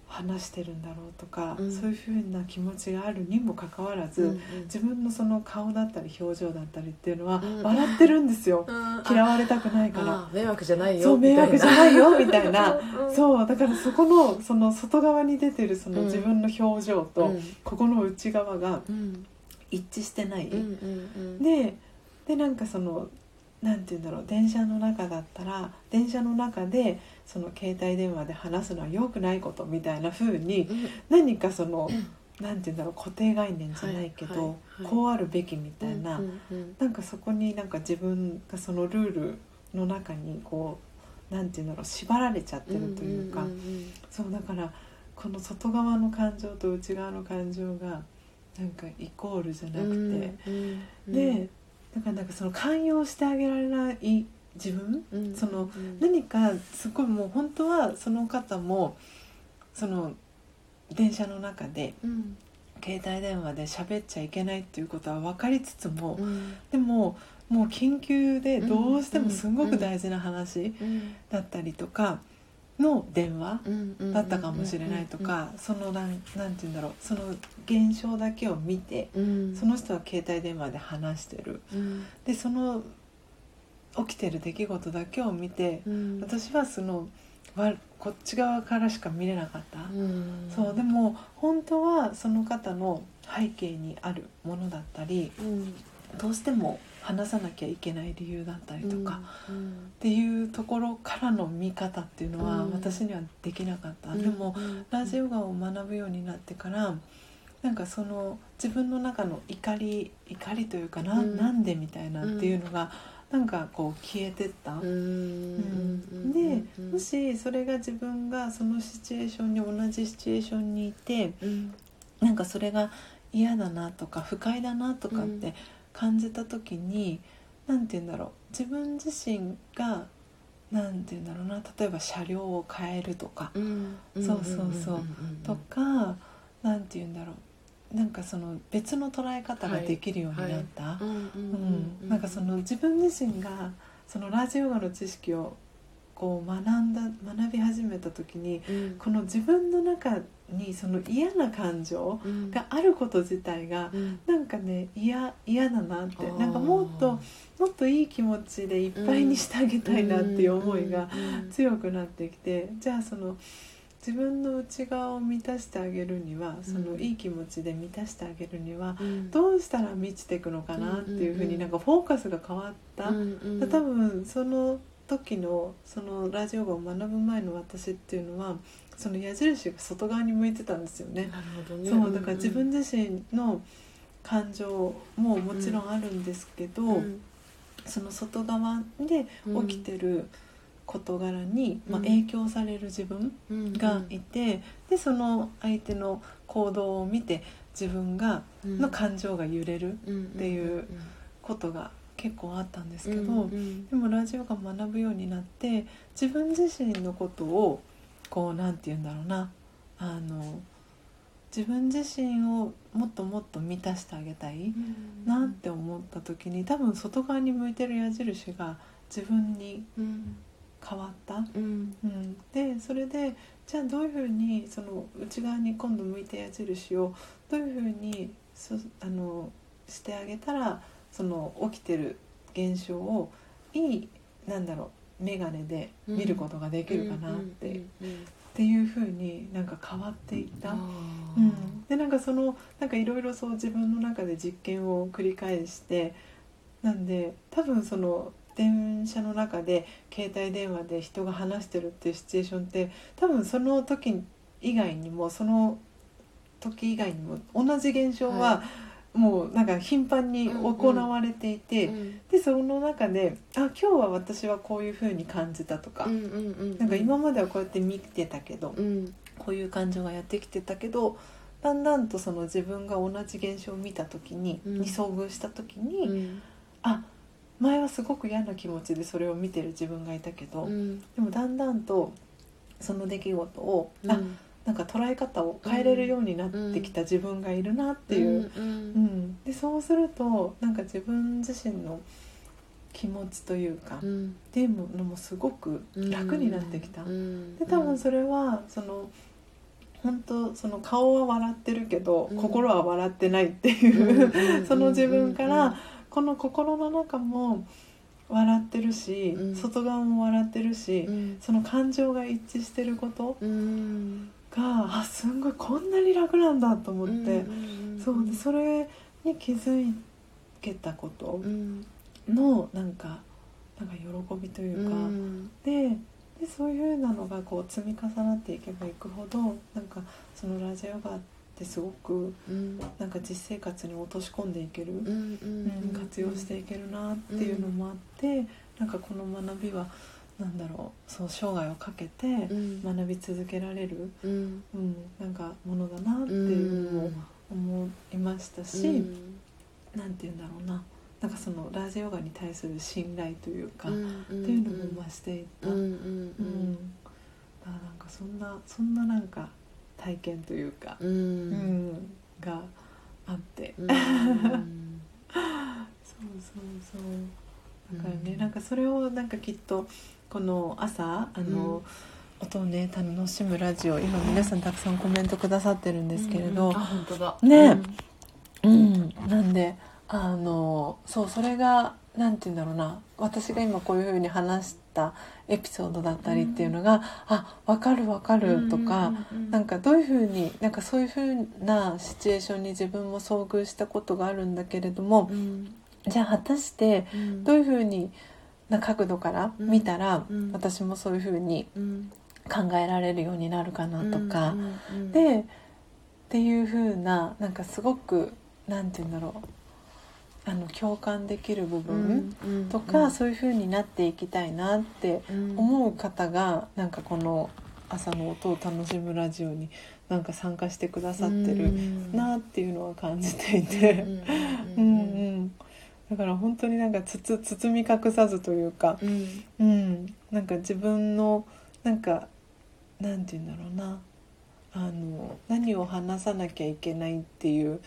話してるんだろうとか、うん。そういうふうな気持ちがあるにもかかわらず、自分のその顔だったり表情だったりっていうのはうん。笑ってるんですよ、嫌わわれたくないから。迷惑じゃないよそう迷惑じゃないよみたいな。うそうだからそこのその外側に出てるそのうん。自分の表情と、うん。ここの内側がうん。一致してない、うんうん。ででなんかそのなんて言うんだろう電車の中だったら電車の中でその携帯電話で話すのは良くないことみたいな風にうん。何かそのなんて言うんだろう固定概念じゃないけど、こうあるべきみたいな、なんかそこになんか自分がそのルールの中にこうなんて言うんだろう縛られちゃってるというか、そうだからこの外側の感情と内側の感情がなんかイコールじゃなくて、でだからなんかその寛容してあげられない自分？うん。そのうん。何かすごいもう本当はその方もその電車の中でうん。携帯電話で喋っちゃいけないっていうことは分かりつつも、うん。でももう緊急でどうしてもすごく大事な話うん。だったりとかの電話うん。だったかもしれないとかそのなんなんて言うんだろうその現象だけを見てうん。その人は携帯電話で話してる。うん。でその起きてる出来事だけを見てうん。私はそのわこっち側からしか見れなかった、うん。そうでも本当はその方の背景にあるものだったりうん。どうしても話さなきゃいけない理由だったりとか、うん。っていうところからの見方っていうのはうん。私にはできなかった、うん。でもうん。ラジオガを学ぶようになってからなんかその自分の中の怒り怒りというかな,、うん。なんでみたいなっていうのがなんかこう消えてった、うん。うん。でもしそれが自分がそのシチュエーションに同じシチュエーションにいてうん。なんかそれが嫌だなとか不快だなとかっうんて感じた時に何て言うんだろう。自分自身が何て言うんだろうな。例えば車両を変えるとか、うん。そうそうそう。とか何て言うんだろうなんかその別の捉え方ができるようになった、うんうんうん、なんかその自分自身がそのラジオガの知識をこう学んだ学び始めた時にうん。この自分の中にその嫌な感情うん。があること自体がうん。なんかね嫌嫌だなってなんかもっともっといい気持ちでいっぱいにしてあげたいなっていう思いがうん。強くなってきてじゃあその自分の内側を満たしてあげるにはそのうんいい気持ちで満たしてあげるにはうん。どうしたら満ちていくのかなっていうふうになんかフォーカスが変わった。うんうん多分その時のそのラジオを学ぶ前の私っていうのはその矢印が外側に向いてたんですよね。ね。そうだから自分自身の感情ももちろんあるんですけど、うん。その外側で起きてる事柄に、まあ、うん。影響される自分うんがいて、でその相手の行動を見て自分がうん。の感情が揺れるうんっていうことが結構あったんですけど、うんうん。でもラジオが学ぶようになって自分自身のことをこうなんて言うんだろうなあの自分自身をもっともっと満たしてあげたいなって思った時に多分外側に向いてる矢印が自分にうん変わった？うんうん、でそれでじゃあどういうふうにその内側に今度向いた矢印をどういうふうにそあのしてあげたらその起きてる現象をいいなんだろう眼鏡で見ることができるかなって,、っうんうんていうふうになんか変わっていった？うん、でなんかそのなんかいろいろそう自分の中で実験を繰り返してなんで多分その電車の中で携帯電話で人が話してるっていうシチュエーションって多分その時以外にもその時以外にも同じ現象ははもうなんか頻繁に行われていて、うんでその中であ今日は私はこういうふうに感じたとか、うんうんうん。なんか今まではこうやって見てたけど、うん。こういう感情がやってきてたけどだんだんとその自分が同じ現象を見た時に、うん。に遭遇した時に、うん。あ前はすごく嫌な気持ちでそれを見てる自分がいたけど、うん。でもだんだんとその出来事を、うん。あなんか捉え方を変えれるようになってきた自分がいるなっていう、うんうん。でそうするとなんか自分自身の気持ちというか、っうん。ていうのもすごく楽になってきた。うん。で多分それはその本当その顔は笑ってるけど、うん。心は笑ってないっていう、うん その自分から、うんこの心の中も笑ってるし、うん。外側も笑ってるし、うん。その感情が一致してることうん。があすんごいこんなに楽なんだと思って、うんそうでそれに気づけたことうん。のなんかなんか喜びというか、うん。ででそういうなのがこう積み重なっていけばいくほどなんかそのラジオガってすごくうん。なんか実生活に落とし込んでいける、うんうん活用していけるなっていうのもあって、なんかこの学びはなんだろうそう生涯をかけてうん。学び続けられる、うん。うん、なんかものだなっていうのも思いましたし、なんて言うんだろうな。なんかそのラジオガに対する信頼というか、っっていうのも増していった。うんうんうん。だからなんかそんなそんななんか体験というか、うん。うんがあって、うん。そうそうそう。だからね、うん。なんかそれをなんかきっとこの朝あの、音をね楽しむラジオ今皆さんたくさんコメントくださってるんですけれど、あ本当だ。ね。うん、なんであのそうそれがなんて言うんだろうな。私が今こういうふうに話したエピソードだったりっていうのが、あ分かる分かるとか、なんかどういうふうになんかそういうふうなシチュエーションに自分も遭遇したことがあるんだけれども、うん。じゃあ果たしてうん。どういうふうにな角度から見たら、うん。私もそういうふうにうん。考えられるようになるかなとか。うんうんでっていう風ななんかすごくなんて言うんだろうあの共感できる部分うんとか、そういう風になっていきたいなってうん。思う方がなんかこの朝の音を楽しむラジオになんか参加してくださってるなっていうのは感じていて、うんうん、だから本当になんかつつ包み隠さずというか、うん。うん、なんか自分のなんかなんて言うんだろうな。あの何を話さなきゃいけないっていう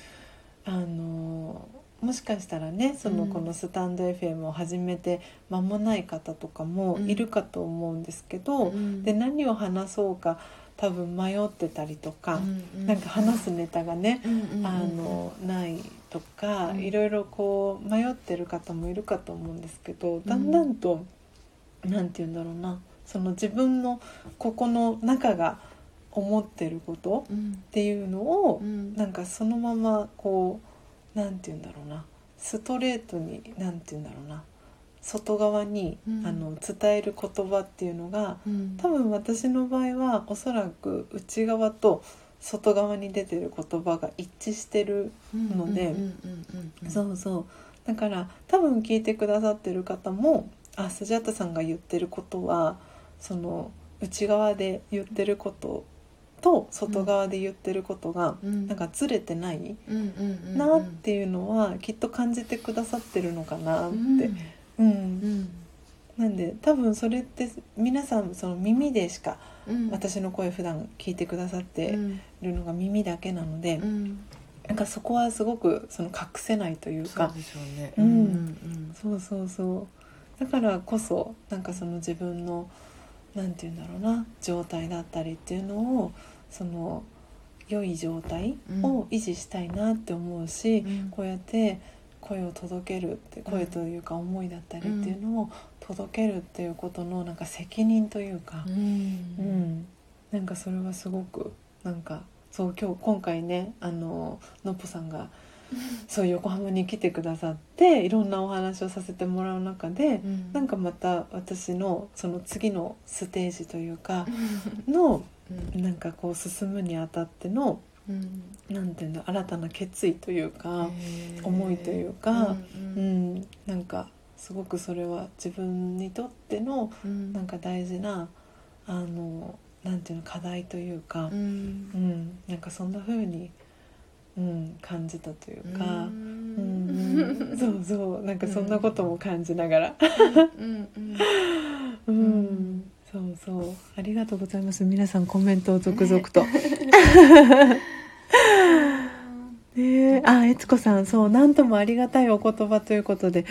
あのもしかしたらねそのうんこのスタンド FM を始めて間もない方とかもいるかと思うんですけど、うん。で何を話そうか多分迷ってたりとか、うんなんか話すネタがね、うんうんあのないとか、うん。いろいろこう迷ってる方もいるかと思うんですけどだんだんと、なんて言うんだろうなその自分のここの中が思ってることうん。っていうのを、うん。なんかそのままこうなんて言うんだろうな。ストレートになんて言うんだろうな。外側に、うん。あの伝える言葉っていうのがうん。多分私の場合はおそらく内側と外側に出てる言葉が一致してるので。そうそう。だから多分聞いてくださってる方もあスジャタさんが言ってることはその内側で言ってることと外側で言ってることがうん。なんかずれてないなっていうのはきっと感じてくださってるのかなって。うん。うん。なんで多分それって皆さんその耳でしかうん。私の声普段聞いてくださってうんるのが耳だけなので、うん。なんかそこはすごくその隠せないというか。そうそうそう。だからこそなんかその自分のなんて言うんだろうな状態だったりっていうのをその良い状態を維持したいなって思うし、うん。こうやって声を届けるって声というか思いだったりっていうのを届けるっていうことのなんか責任というか。う、ん。うん。なんかそれはすごくなんかそう今日今回ねあののっぽさんが そう横浜に来てくださっていろんなお話をさせてもらう中で、うん。なんかまた私のその次のステージというかのうん。なんかこう進むにあたってのうん。なんていうんだ新たな決意というか、思いというかうんううん。ん、なんかすごくそれは自分にとってのうん。なんか大事なあのなんていうの課題というか、ううんん。なんかそんな風に、うん、感じたというか。ううん。ん、そうそうなんかそんなことも感じながら、うんそうそう。ありがとうございます。皆さんコメントを続々と。ねえあ悦子さんそう何ともありがたいお言葉ということで。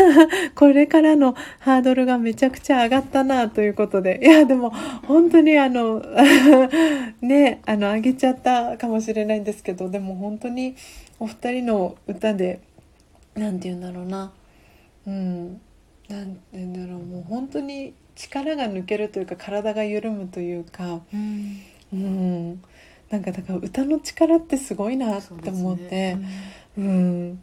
これからのハードルがめちゃくちゃ上がったなということで。いやでも本当にあの ねあの上げちゃったかもしれないんですけどでも本当にお二人の歌でなんて言うんだろうな。うん。なんて言うんだろう。もう本当に力が抜けるというか体が緩むというか。うん。うんなんかだから歌の力ってすごいなって思ってう,、ん。なん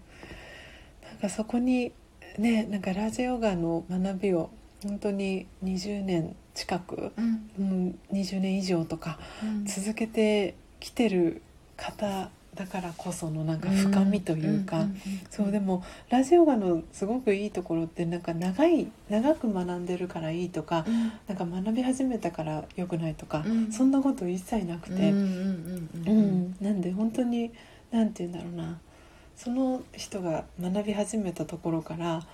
かそこにねなんかラジオヨガの学びを本当に20年近く、うん。うん、20年以上とかうん。続けてきてる方だからこそのなんか深みというか、んんんそうでもラジオガのすごくいいところってなんか長い長く学んでるからいいとかうん。なんか学び始めたから良くないとか、うん。そんなこと一切なくて、なんで本当になんて言うんだろうな。その人が学び始めたところから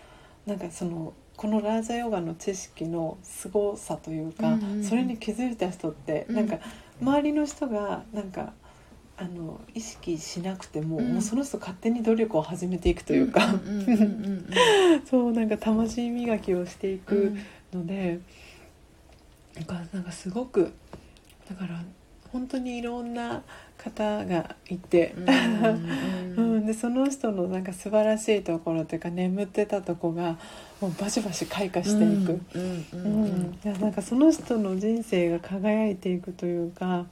なんかそのこのラージャヨガの知識の凄さというか、うんうんうん。それに気づいた人って、うん。なんか周りの人がなんかあの意識しなくても,、うん。もうその人勝手に努力を始めていくというか、そうなんか魂磨きをしていうん。くので、なんかなんかすごくだから本当にいろんな方がいて、うんうん、でその人のなんか素晴らしいところというか眠ってたとこがもうバシバシ開花していく、うんなんかその人の人生が輝いていくというか、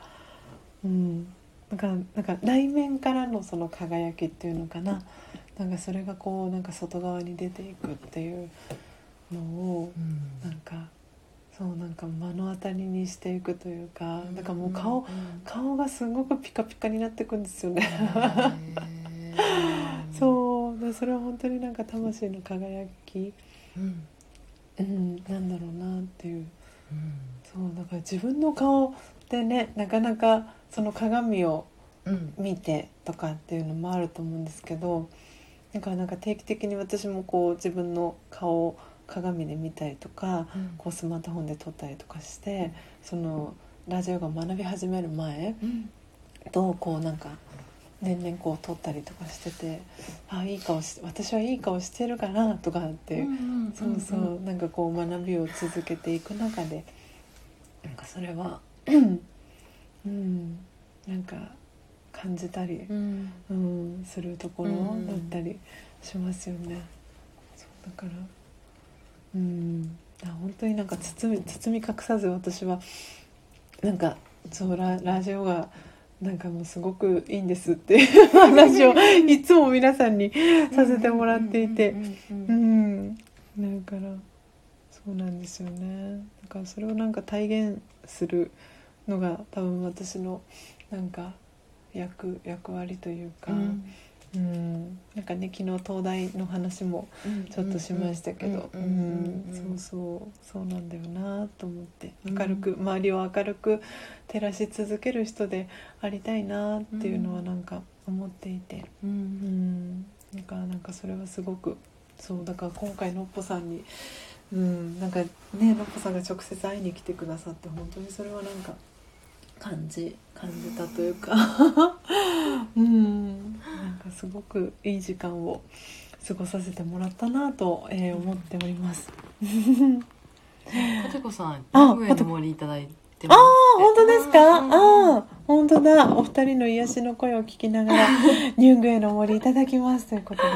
うん、なんかなんか内面からのその輝きっていうのかな。なんかそれがこうなんか外側に出ていくっていうのをなんかそうなんか目の当たりにしていくというかだからもう顔顔がすごくピカピカになっていくんですよね。そう。でそれは本当になんか魂の輝き、うん。うん、なんだろうなっていう。そう。だから自分の顔ってねなかなかその鏡をうん。見てとかっていうのもあると思うんですけどだからなんか定期的に私もこう自分の顔を鏡で見たりとかこうスマートフォンで撮ったりとかしてそのラジオが学び始める前うん。とこうなんか年々こう撮ったりとかしててあいい顔し私はいい顔してるかなとかって、そうそうなんかこう学びを続けていく中でなんかそれはうん。なんか感じたり、うん。うん、するところだったりしますよね。そうだからうん。あ本当になんか包み包み隠さず私はなんかそうララジオがなんかもうすごくいいんですっていう 話をいつも皆さんに させてもらっていて。うんだからそうなんですよね。だからそれをなんか体現するのが多分私のなんか役役割というか、うん。なんかね昨日東大の話もちょっとしましたけど、うん。そうそう。そうなんだよなと思って。明るく、周りを明るく照らし続ける人でありたいなっていうのはなんか思っていて、ううん。ん、だからなんかそれはすごくそうだから今回のっぽさんに、うん、なんかねのっぽさんが直接会いに来てくださって本当にそれはなんか感じ感じたというか。うん。なんかすごくいい時間を過ごさせてもらったなと、えー思っております。ポテコさんあ名古屋の森いただいてああ本当ですか？うん。ああ本当だ。お二人の癒しの声を聞きながら ニュングへの森いただきますということで。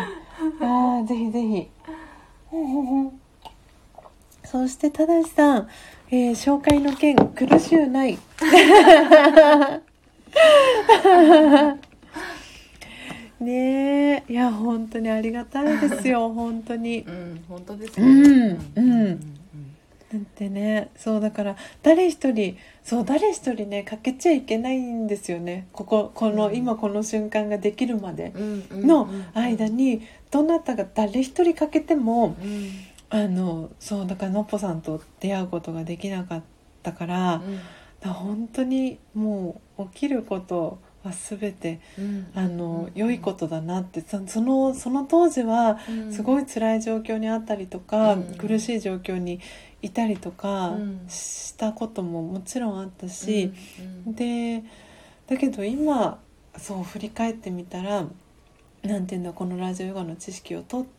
ああぜひぜひ。ほんほんほんそしてただしさん、えー紹介の件苦しゅうない。ねえいや本当にありがたいですよ 本当に。うん本当ですうんねうんだってねそうだから誰一人そう誰一人ね欠けちゃいけないんですよね。こここの、うん。今この瞬間ができるまでうん。の間にどなたが誰一人欠けてもうんあのそうだからのっぽさんと出会うことができなかったからだ本当にもう起きることは全てうん。あの良いことだなってそそのその当時はすごいい辛い状況にあったりとか、うん。苦しい状況にいたりとかうん。したことももちろんあったし、うん。でだけど今そう振り返ってみたらなんていうんだこのラジオヨガの知識を取って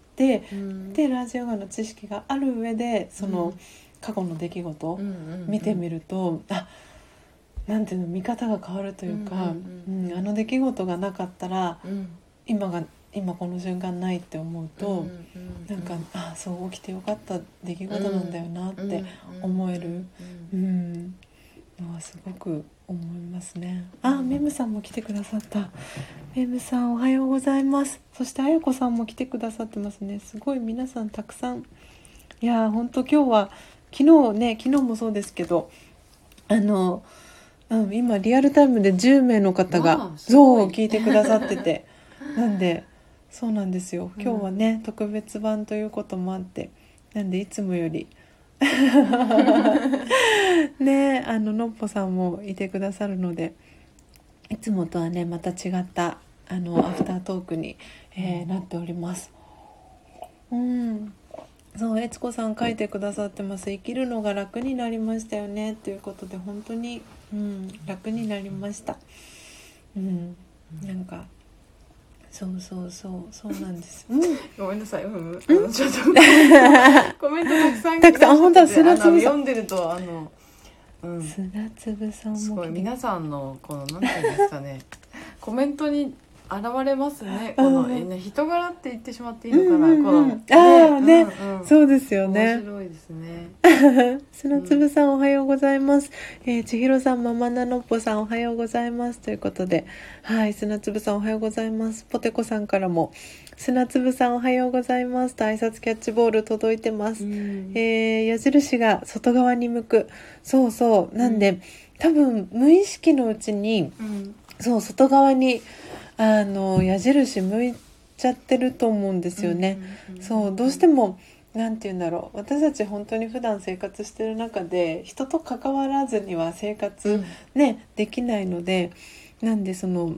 うん。でラジオヨガの知識がある上でその、うん。過去の出来事をうんうん見てみると、あなんていうの見方が変わるというか、うんうんうんうん。あの出来事がなかったらうん。今が今この瞬間ないって思うと、うんうんなんかあそう起きてよかった出来事なんだよなってうん思えるうんうん、のはすごく思いますね。あ、メムさんも来てくださった。メムさんおはようございます。そしてあやこさんも来てくださってますね。すごい皆さんたくさん。いやー本当今日は昨日ね昨日もそうですけどあの、うん、今リアルタイムで10名の方わがそう聞いてくださってて なんでそうなんですよ今日はね、特別版ということもあってなんでいつもより ねあののっぽさんもいてくださるのでいつもとはねまた違ったあのアフタートークに、えーなっております。うん。そう悦子さん書いてくださってます。生きるのが楽になりましたよね。ということで本当に、うん、楽になりました。うん。なんかそうそうそうそうなんです。うん。ごめんなさい、うん、うん、あのちょっとコメントたくさんたくさんあ本当だ来てて砂粒さん。あの読んでるとあの、うん、す砂粒さんも来てごい。皆さんのこのなんていうんですかね。コメントに現れますねこの、ね人柄って言ってしまっていいのかな、うんうんうんこのあーねうんうんそうですよね面白いですね 砂粒さんおはようございます。えー、千尋さん、ママナノッポさんおはようございます。ということで、はい、砂粒さんおはようございます。ポテコさんからも、砂粒さんおはようございます。と挨拶キャッチボール届いてます。うんえー矢印が外側に向く。そうそう。なんで、多分無意識のうちに、うんそう、外側に、あの、矢印向いちゃってると思うんですよね。んそうどうしてもなんて言うんだろう。私たち本当に普段生活してる中で人と関わらずには生活ね、できないのでなんでその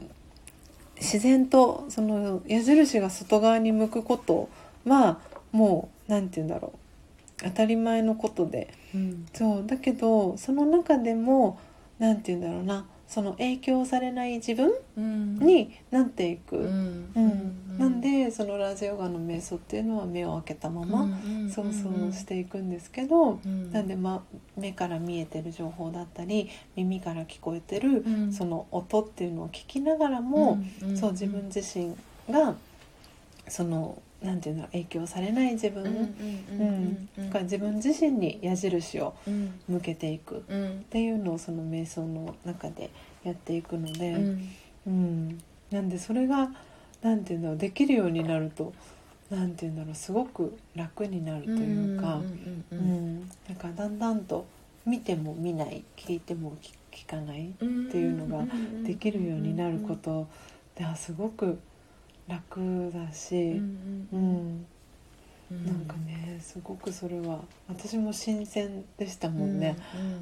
自然とその矢印が外側に向くことはもうなんて言うんだろう。当たり前のことで。うん。そうだけどその中でもなんて言うんだろうなその影響されない自分うん。になっていく。うん。うん、なんでそのラジオガの瞑想っていうのは目を開けたまま、うんそうそうしていくんですけど、うん。なんで、ま、目から見えてる情報だったり耳から聞こえてる、うん。その音っていうのを聞きながらも、ん。そう自分自身がそのなんていうの影響されない自分、自分自身に矢印をうん向けていく。っうん。ていうのをその瞑想の中でやっていくので。うん。うん、なんでそれがなんていうんだろうできるようになるとなんていうんだろうすごく楽になるというか、ううんんなんかだんだんと見ても見ない聞いても聞聞かないうんっていうのができるようになることではすごく楽だし、うんなんかねすごくそれは私も新鮮でしたもんね。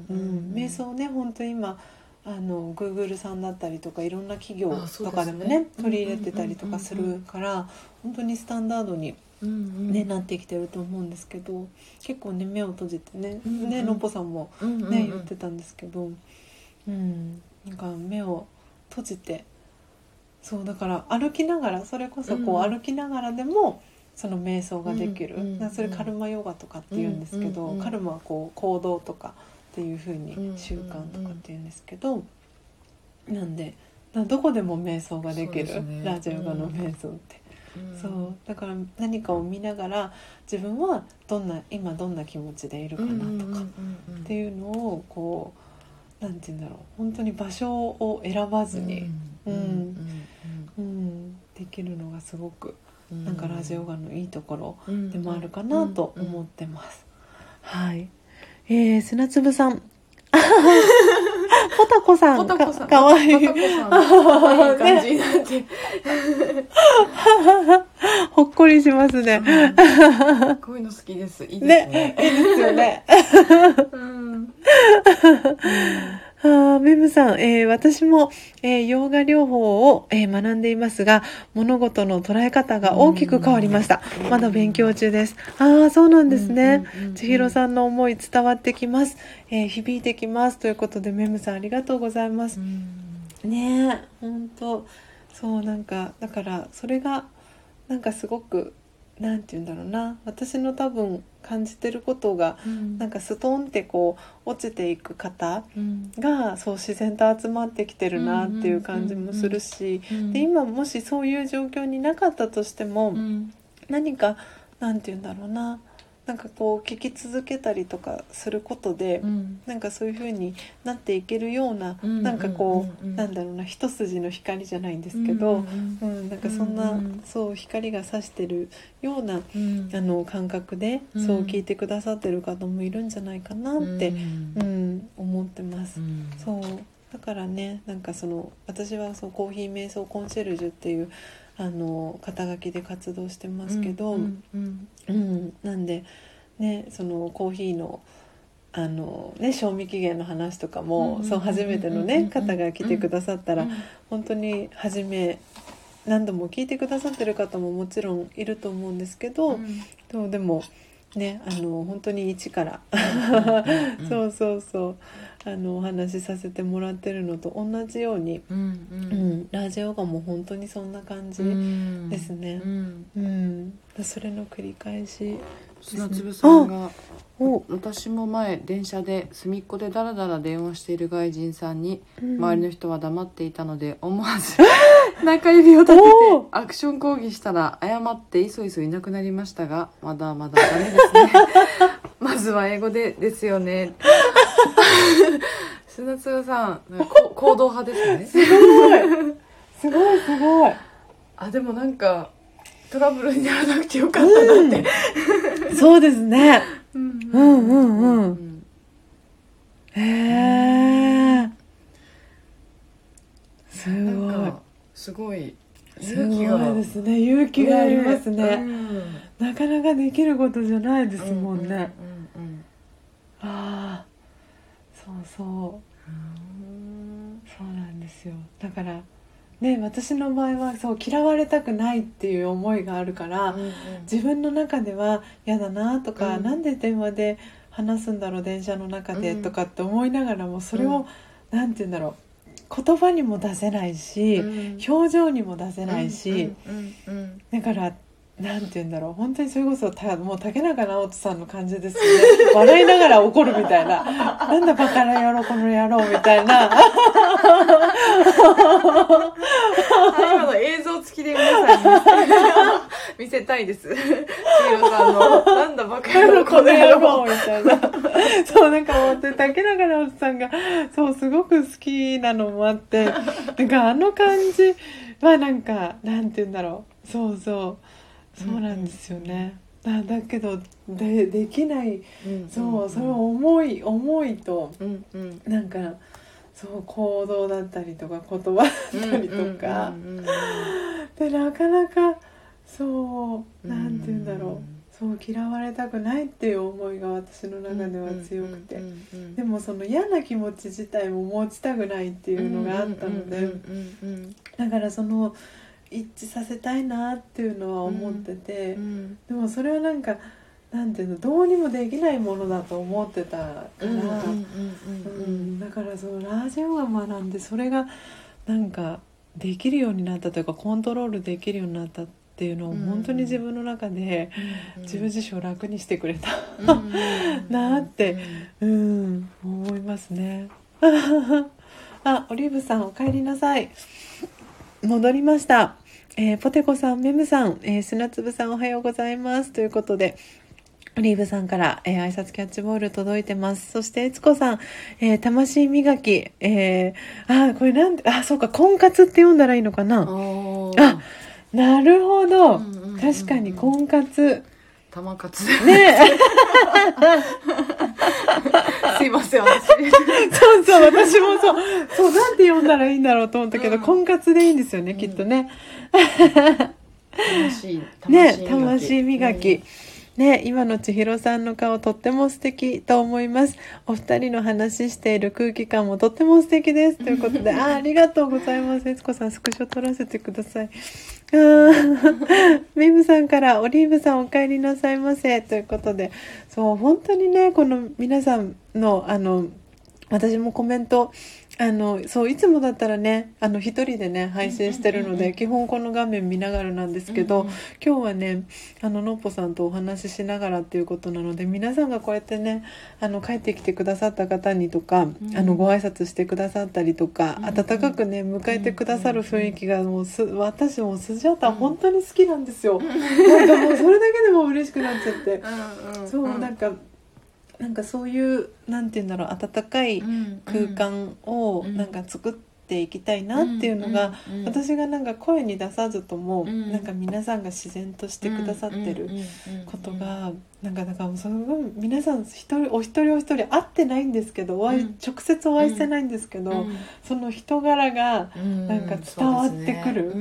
うん、瞑想ね本当今あの Google さんだったりとかいろんな企業とかでもねね取り入れてたりとかするから本当にスタンダードに、ねなってきてると思うんですけど結構ね目を閉じてね、うんうんねのっぽさんもねね、言ってたんですけど、うん、なんか目を閉じてそうだから歩きながらそれこそこううん。歩きながらでもその瞑想ができる、それカルマヨガとかって言うんですけど、カルマはこう行動とかっていう風にうんうん習慣とかって言うんですけど、なんでだどこでも瞑想ができる、ね。ラジオガの瞑想って。うん。そう。だから何かを見ながら自分はどんな今どんな気持ちでいるかなとかっていうのをこうなんて言うんだろう。本当に場所を選ばずに、うん。うん。できるのがすごくなんかラジオガのいいところでもあるかなと思ってます。はい、えー、砂粒さんポタコさん。ポタコさん。かかわいい。ポタコさんかわいい感じになってほっこりしますね。こういうの好きです。いいですね。ね、いいですよね。うん あーメムさん、えー私も、えーヨガ療法を、えー学んでいますが、物事の捉え方が大きく変わりました。うんまだ勉強中です。ああ、そうなんですね。千尋さんの思い伝わってきます。えー響いてきます。ということで、メムさんありがとうございます。ねえ、本当そう、なんか、だから、それが、なんかすごく、なんて言うんだろうな。私の多分感じてることが、なんかストンってこう落ちていく方うん。がそう自然と集まってきてるなっていう感じもするしうん。で今もしそういう状況になかったとしてもうん。何かなんて言うんだろうななんかこう聞き続けたりとかすることでうん。なんかそういう風になっていけるようなうんなんかこうん。うなんだろうな一筋の光じゃないんですけどうんうんなんかそんなうんそう光が差してるようなうん。あの感覚でうん。そう聞いてくださってる方もいるんじゃないかなってうん。うん、思ってます、うん。そう。だからねなんかその私はそうコーヒー瞑想コンシェルジュっていうあの肩書きで活動してますけど、うんうんうん。なんでねそのコーヒーのあのね賞味期限の話とかも、うんそう初めてのね方が来てくださったら、うん本当に初め何度も聞いてくださってる方ももちろんいると思うんですけど、うん。でもねあの本当に一から。うん。そうそうそうあのお話しさせてもらってるのと同じように、うんううんん、ラジオガも本当にそんな感じ、うん。ですね。うん。うん。それの繰り返し砂粒さんがお、私も前電車で隅っこでダラダラ電話している外人さんにうん。周りの人は黙っていたので思わず 中指を立ててアクション抗議したら謝っていそいそいなくなりましたがまだまだダメですね。まずは英語でですよね 砂粒さんこ行動派ですね。すごいすごいすごい。あでもなんかトラブルにならなくてよかったなって、そうですね。うんうんうん。うんんへえすごい。すごいす勇気がですね。勇気がありますね、うん。なかなかできることじゃないですもんね、うんうんああそうそう。うんそうなんですよ。だからね私の場合はそう嫌われたくないっていう思いがあるから、うん自分の中では嫌だなとか、うん。なんで電話で話すんだろう電車の中でうん。とかって思いながらもそれを、うん。なんて言うんだろう。言葉にも出せないし、うん。表情にも出せないし、うんうんうん。だからなんて言うんだろう。本当にそれこそたもう竹中直人さんの感じですよね。笑いながら怒るみたいな。なんだバカな野郎この野郎みたいな。あ今の映像付きで皆さんに 見せたいです。千尋さんの「なんだバカ野郎ここのの野郎みたいな。そうなんかもう竹中直人さんがそうすごく好きなのもあって。なんかあの感じはなんかなんて言うんだろう。そうそうそうなんですよね、だだけどでできない」うんそうそれを思い思いと。うんうん。なんかそう行動だったりとか言葉だったりとか、うんうんうんでなかなかそうなんて言うんだろう、うんそう嫌われたくないっていう思いが私の中では強くて、うんうんうんでもその嫌な気持ち自体も持ちたくないっていうのがあったので、うんうん。だからその一致させたいなっていうのは思ってて、うんうん。でもそれはなんかなんていうのどうにもできないものだと思ってたから、だからそのラジオが学んでそれがなんかできるようになったというかコントロールできるようになったっていうのをうん。本当に自分の中でうん自分自身を楽にしてくれた、なーってうん、思いますね。あオリーブさんお帰りなさい戻りました、えーポテコさんメムさん、えー砂粒さんおはようございますということでオリーブさんから、えー挨拶キャッチボール届いてます。そして、えつこさん、えー魂磨き、えー、あ、これなんで、あ、そうか、婚活って読んだらいいのかな。ああなるほど。確かに婚活。玉活ね すいません私。そうそう、私もそう、そう、なんて読んだらいいんだろうと思ったけど、うん。婚活でいいんですよね、きっとね。魂ね、魂磨き。ね今の千尋さんの顔とっても素敵と思います。お二人の話している空気感もとっても素敵です。ということで あありがとうございます。悦子さんスクショ撮らせてください。あー。ミムさんからオリーブさんお帰りなさいませ。ということでそう本当にねこの皆さんのあの私もコメントあのそういつもだったらねあの一人でね配信してるのうんうんうんうん。で基本この画面見ながらなんですけど、うんうん今日はねあののっぽさんとお話ししながらっていうことなので皆さんがこうやってねあの帰ってきてくださった方にとか、ん。あのご挨拶してくださったりとか、うん温かくね迎えてくださる雰囲気がもうす私もスジャータ本当に好きなんですよ、なんかもうそれだけでも嬉しくなっちゃって。そうなんかなんかそういうなんて言うんだろう温かい空間をうん。なんか作っていきたいなっていうのが、うんうんうん。私がなんか声に出さずとも、うん。なんか皆さんが自然としてくださってることが、なんかだからその分皆さん一人お一人お一人会ってないんですけどお会い、うん。直接お会いしてないんですけど、その人柄がなんか伝わってくる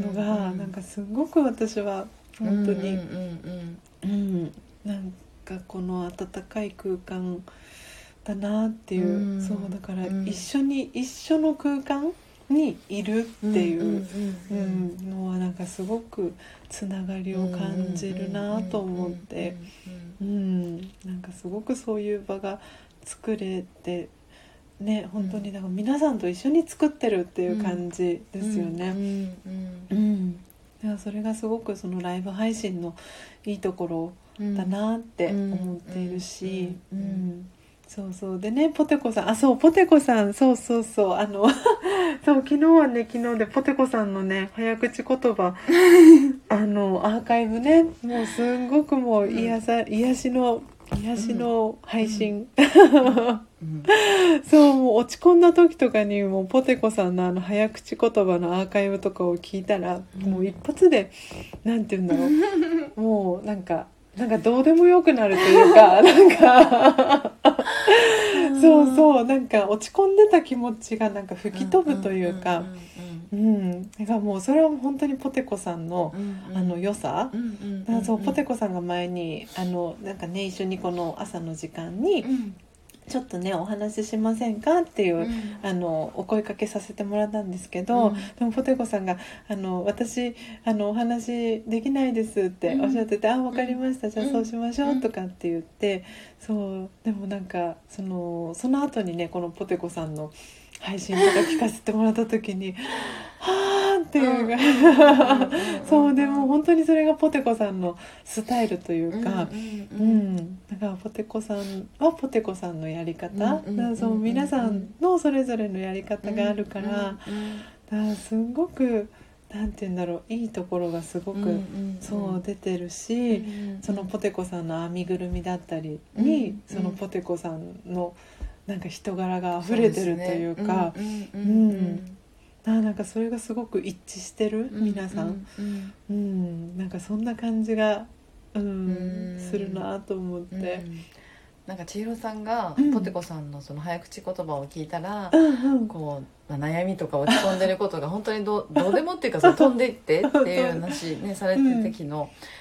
のが、なんかすごく私は本当に、うん、なんかこの温かい空間だなっていう、うん。そうだからうん。一緒に、一緒の空間にいるっていう、うんのはなんかすごくつながりを感じるなと思って、うん、なんかすごくそういう場が作れてね本当にだから皆さんと一緒に作ってるっていう感じですよね。うん、だからそれがすごくそのライブ配信のいいところだなって思っているし、ううん。ん。そうそう。でねポテコさん。あそうポテコさん。そうそうそう。あの そう昨日はね昨日でポテコさんのね早口言葉。あのアーカイブね。もうすんごくもう癒さ癒しの癒しの配信、そうもう落ち込んだ時とかにもうポテコさんのあの早口言葉のアーカイブとかを聞いたら、もう一発でなんて言うんだろう。もうなんかなんかどうでもよくなるというか なんか。そうそうなんか落ち込んでた気持ちがなんか吹き飛ぶというか。うんだからもうそれは本当にポテコさんのあの良さ。だからそうポテコさんが前にあのなんかね一緒にこの朝の時間にちょっとねお話ししませんかっていう、あのお声かけさせてもらったんですけど、うん。でもポテコさんが「あの私あのお話できないです」っておっしゃってて「あ分かりましたじゃあそうしましょう」とかって言ってそうでもなんかそのその後にねこのポテコさんの配信とか聞かせてもらった時に「はあ」っていうか、そうでも本当にそれがポテコさんのスタイルというか。うん、だからポテコさんはポテコさんのやり方、皆さんのそれぞれのやり方があるから、すごくなんて言うんだろういいところがすごく、そう出てるし、そのポテコさんの編みぐるみだったりに、うん。そのポテコさんのなんか人柄が溢れてるというかあなんかそれがすごく一致してる、皆さん、うん、なんかそんな感じが、うんうんするなと思って。なんか千尋さんがうん。ポテコさんのその早口言葉を聞いたらうんうん。こう、まあ、悩みとか落ち込んでることが本当にどう どうでもっていうかそう飛んでいってっていう話、ね、されてて昨日、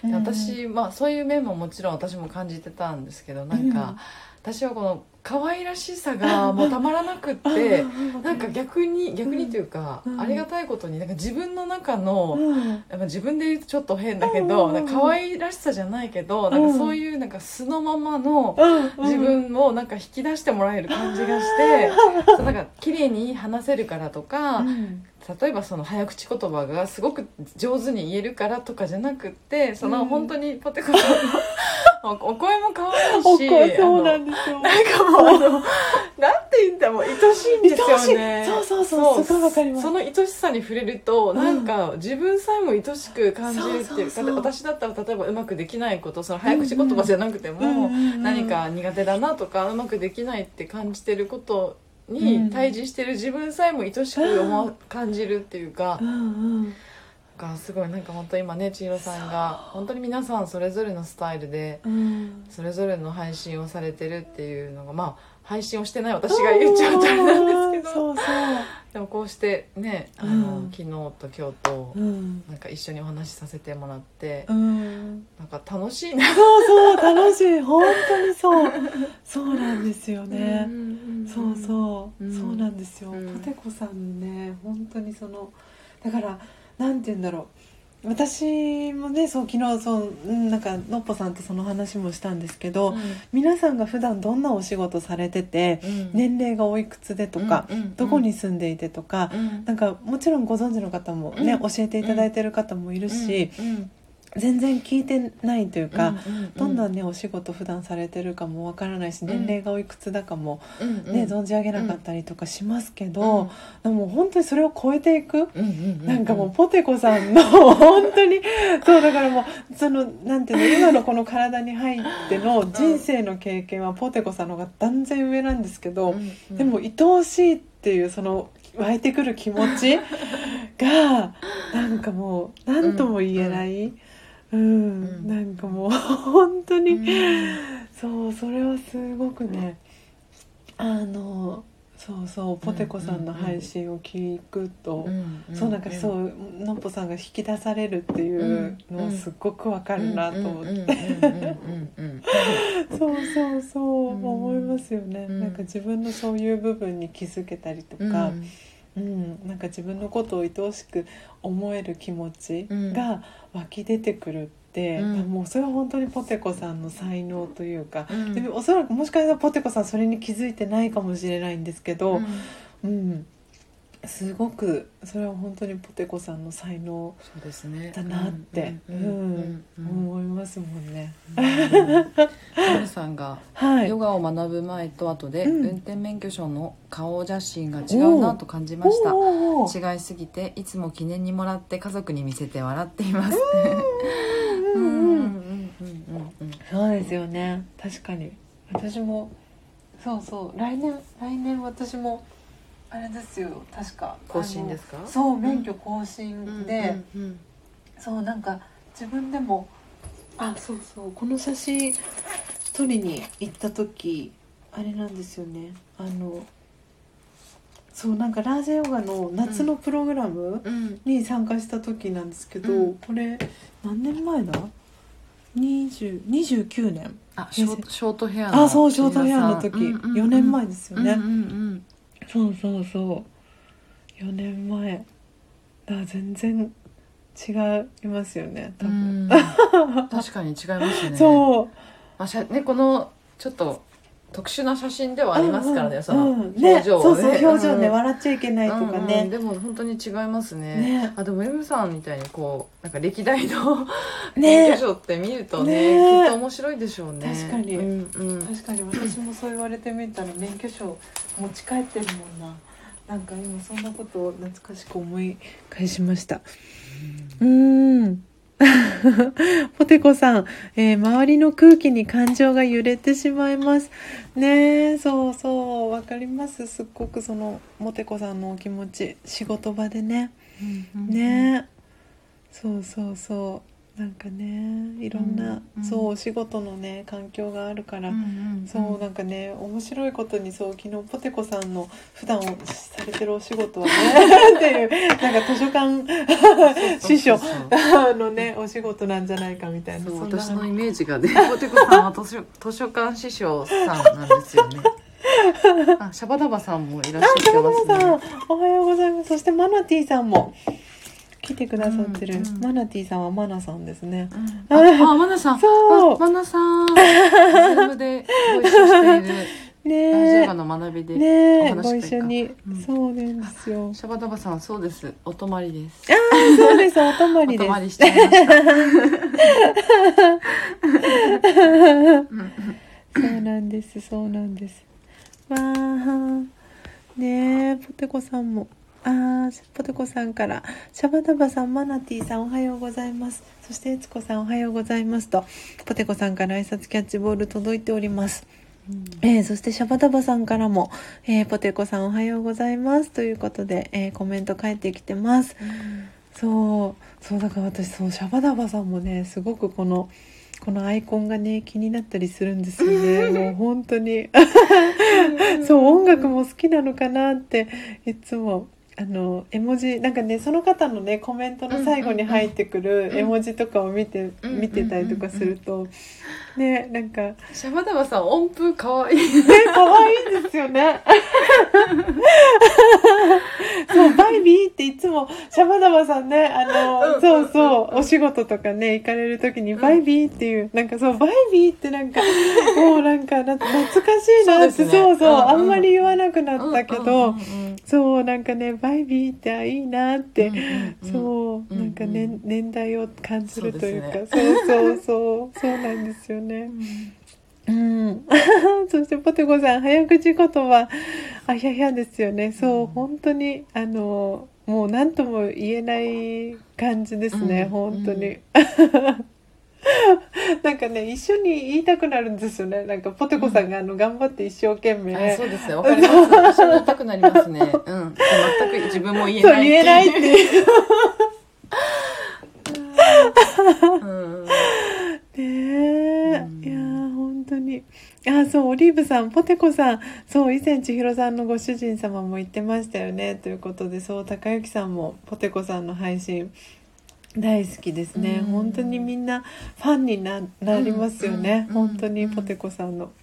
で私、まあ、そういう面ももちろん私も感じてたんですけどなんか、私はこの可愛らしさがもうたまらなくってなんか逆に逆にというか、うん。ありがたいことになんか自分の中の、うん。やっぱ自分で言うとちょっと変だけど、うん。なんか可愛らしさじゃないけど、なんかそういうなんか素のままのうん。自分をなんか引き出してもらえる感じがして、そうなんか綺麗に話せるからとか、うん例えばその早口言葉がすごく上手に言えるからとかじゃなくってそのうん。本当にポテコさんのおお声も可愛いおし声そうなんですよ。なんかもうあの なんて言うんだもう愛しいんですよね。そうそうそうその愛しさに触れると、うんなん。か自分さえも愛しく感じるっていうそうそうそう。私だったら例えばうまくできないことその早口言葉じゃなくても、うんうん何か苦手だなとかうまくできないって感じてることうんに対峙してる自分さえも愛しく思わ感じるっていうかう、んうん。がすごいなんか本当今ね千尋さんが本当に皆さんそれぞれのスタイルでうん。それぞれの配信をされてるっていうのがまあ配信をしてない私が言っちゃうとあれなんですけど。そうそう。でもこうしてねあの、うん。昨日と今日とうん、なんか一緒にお話しさせてもらって、うん、なんか楽しいな。そうそう楽しい。本当にそう。そうなんですよね、そうそう、うん。そうなんですよ、うん。ポテコさんね本当にそのだからなんて言うんだろう私もねそう昨日そううんなんかのっぽさんとその話もしたんですけど、皆さんが普段どんなお仕事されてて、うん。年齢がおいくつでとか、うんうんどこに住んでいてとか、うん。なんかもちろんご存知の方もね、うん。教えていただいてる方もいるし、うん全然聞いてないというか、うんうんどんなねお仕事普段されてるかもわからないしうん。年齢がおいくつだかも、ね存じ上げなかったりとかしますけど、でも本当にそれを超えていく、なんかもうポテコさんの 本当にそうだからもうそのなんていうの今のこの体に入っての人生の経験はポテコさんの方が断然上なんですけど、でも愛おしいっていうその湧いてくる気持ちがなんかもう何とも言えない、うん。うんなんかもう 本当に、うん。そうそれはすごくねあのそうそうポテコさんの配信を聞くと、そうなんかそうのっぽさんが引き出されるっていうのはすっごくわかるなと思って、そうそうそううん。思いますよね、うん。なんか自分のそういう部分に気づけたりとか、うんなんか自分のことを愛おしく思える気持ちが湧き出てくるって、うん。もうそれは本当にポテコさんの才能というか、でおそらくもしかしたらポテコさんそれに気づいてないかもしれないんですけど、うんすごくそれは本当にポテコさんの才能そうですね。だなって、うん思いますもんね。皆さんがはい。ヨガを学ぶ前と後でうん。運転免許証の顔写真が違うなと感じました。違いすぎていつも記念にもらって家族に見せて笑っています。そうですよね。確かに。私もそうそう。来年来年私もあれですよ確か。更新ですか？そう免許更新で、うんうんそうなんか自分でもあそうそうこの写真撮りに行った時あれなんですよね。あのそうなんかラージャヨガの夏のプログラムうん。に参加した時なんですけど、うん。これ何年前だ？20 29年。あショートショートヘアのあそうショートヘアの時、うんうんうん。4年前ですよね、うんうんそうそうそう。4年前。だ全然違いますよね多う分、ん。確かに違いますね。そう。まあしゃねこのちょっと特殊な写真ではありますからね、うんそのうん。表情をね。そうそう表情ね、うん笑っちゃいけないとかうんうん。ね、でも本当に違いますね。ね。あでも M さんみたいにこうなんか歴代のね。免許証って見るとねね。きっと面白いでしょうね。確かに。うんうん。確かに。私もそう言われてみたら免許証持ち帰ってるもんな。なんか今そんなことを懐かしく思い返しました。うーん ポテコさん、えー周りの空気に感情が揺れてしまいます。ねえそうそうわかります。すっごくそのポテコさんのお気持ち仕事場でね。ねえ。そうそうそうなんかねいろんな、うんうん。そうお仕事のね環境があるから、そうなんかね面白いことにそう昨日ポテコさんの普段をされてるお仕事はね っていうなんか図書館司書のねお仕事なんじゃないかみたいな私のイメージがねポテコさんは図書 図書館司書さんなんですよね。あシャバダバさんもいらっしゃってますね。おはようございます。そしてマナティーさんも来てくださってる、うんうん。マナティーさんはマナさんですね。あ あマナさん。そう。あマナさん。Zoomでご一緒している。ねラジオの学びでねご一緒に、うん。そうなんですよ。シャバダバさんそうです。お泊まりです。ああそうです。お泊まおりです。泊まりしちゃいました。そうなんです。そうなんです。わあねえポテコさんもあーポテコさんから。シャバダバさんマナティさんおはようございます。そしてエツコさんおはようございますとポテコさんから挨拶キャッチボール届いております。えーそしてシャバダバさんからも、えーポテコさんおはようございます。ということで、えーコメント返ってきてます。そう。そうだから私そうシャバダバさんもねすごくこのこのアイコンがね気になったりするんですよね。もう本当に。そう音楽も好きなのかなっていつもあの絵文字なんかねその方のねコメントの最後に入ってくる絵文字とかを見て、うん。見てたりとかすると、ねなんか。シャバダバさん音符かわいい。ね可愛いですよね。そうバイビーっていつもシャバダバさんねあの、うん。そうそう、うんお仕事とかね行かれる時にバイビーっていう、なんかそうバイビーってなんか もうなんかな懐かしいなってそうそうそう、うんうん。あんまり言わなくなったけど、うんうんうん。そうなんかねバイビーってあいいなって、うんうんうんそううんなんか、ねうん年代を感じるというかそうそうそうそうなんですよね。うん、そしてポテコさん早口言葉。あひゃひゃですよね。そう、うん本当にあのもう何とも言えない感じですね、うん。本当に、なんかね一緒に言いたくなるんですよね。なんかポテコさんがあの頑張って一生懸命、あそうですね わかります。一緒に言いたくなりますね。うん。全く自分も言えそうない言えないっていう。うんねえ、うん。いやー本当に。あそうオリーブさんポテコさん。そう以前千尋さんのご主人様も言ってましたよね。ということでそう高之さんもポテコさんの配信大好きですね、うん。本当にみんなファンにななりますよね、うん。本当にポテコさんの。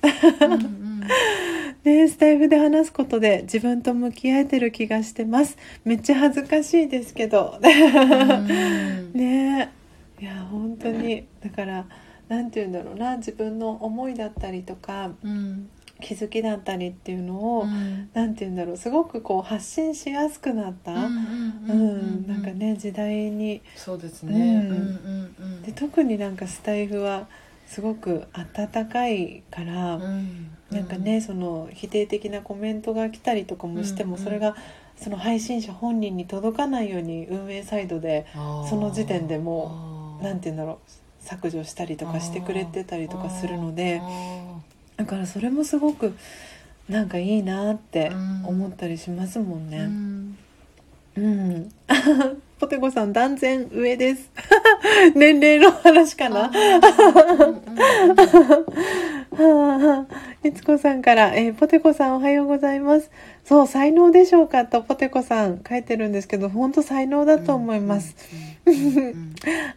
ねスタイフで話すことで自分と向き合えてる気がしてます。めっちゃ恥ずかしいですけど。うん。ねえ。いや本当に。だからなんて言うんだろうな自分の思いだったりとかうん気づきだったりっていうのを、うん。て言うんだろうすごくこう発信しやすくなった、なんかね時代に。そうですね。で特になんかスタイフはすごく温かいから、うんなんかねその否定的なコメントが来たりとかもしても、うんうんそれがその配信者本人に届かないように運営サイドでその時点でもあー。なんて言うんだろう削除したりとかしてくれてたりとかするのであだからそれもすごくなんかいいなってうん思ったりしますもんね。んうん、ポテコさん断然上です。年齢の話かな。はあ、いつこさんから、えーポテコさんおはようございます。そう、才能でしょうかとポテコさん書いてるんですけど、本当才能だと思います。。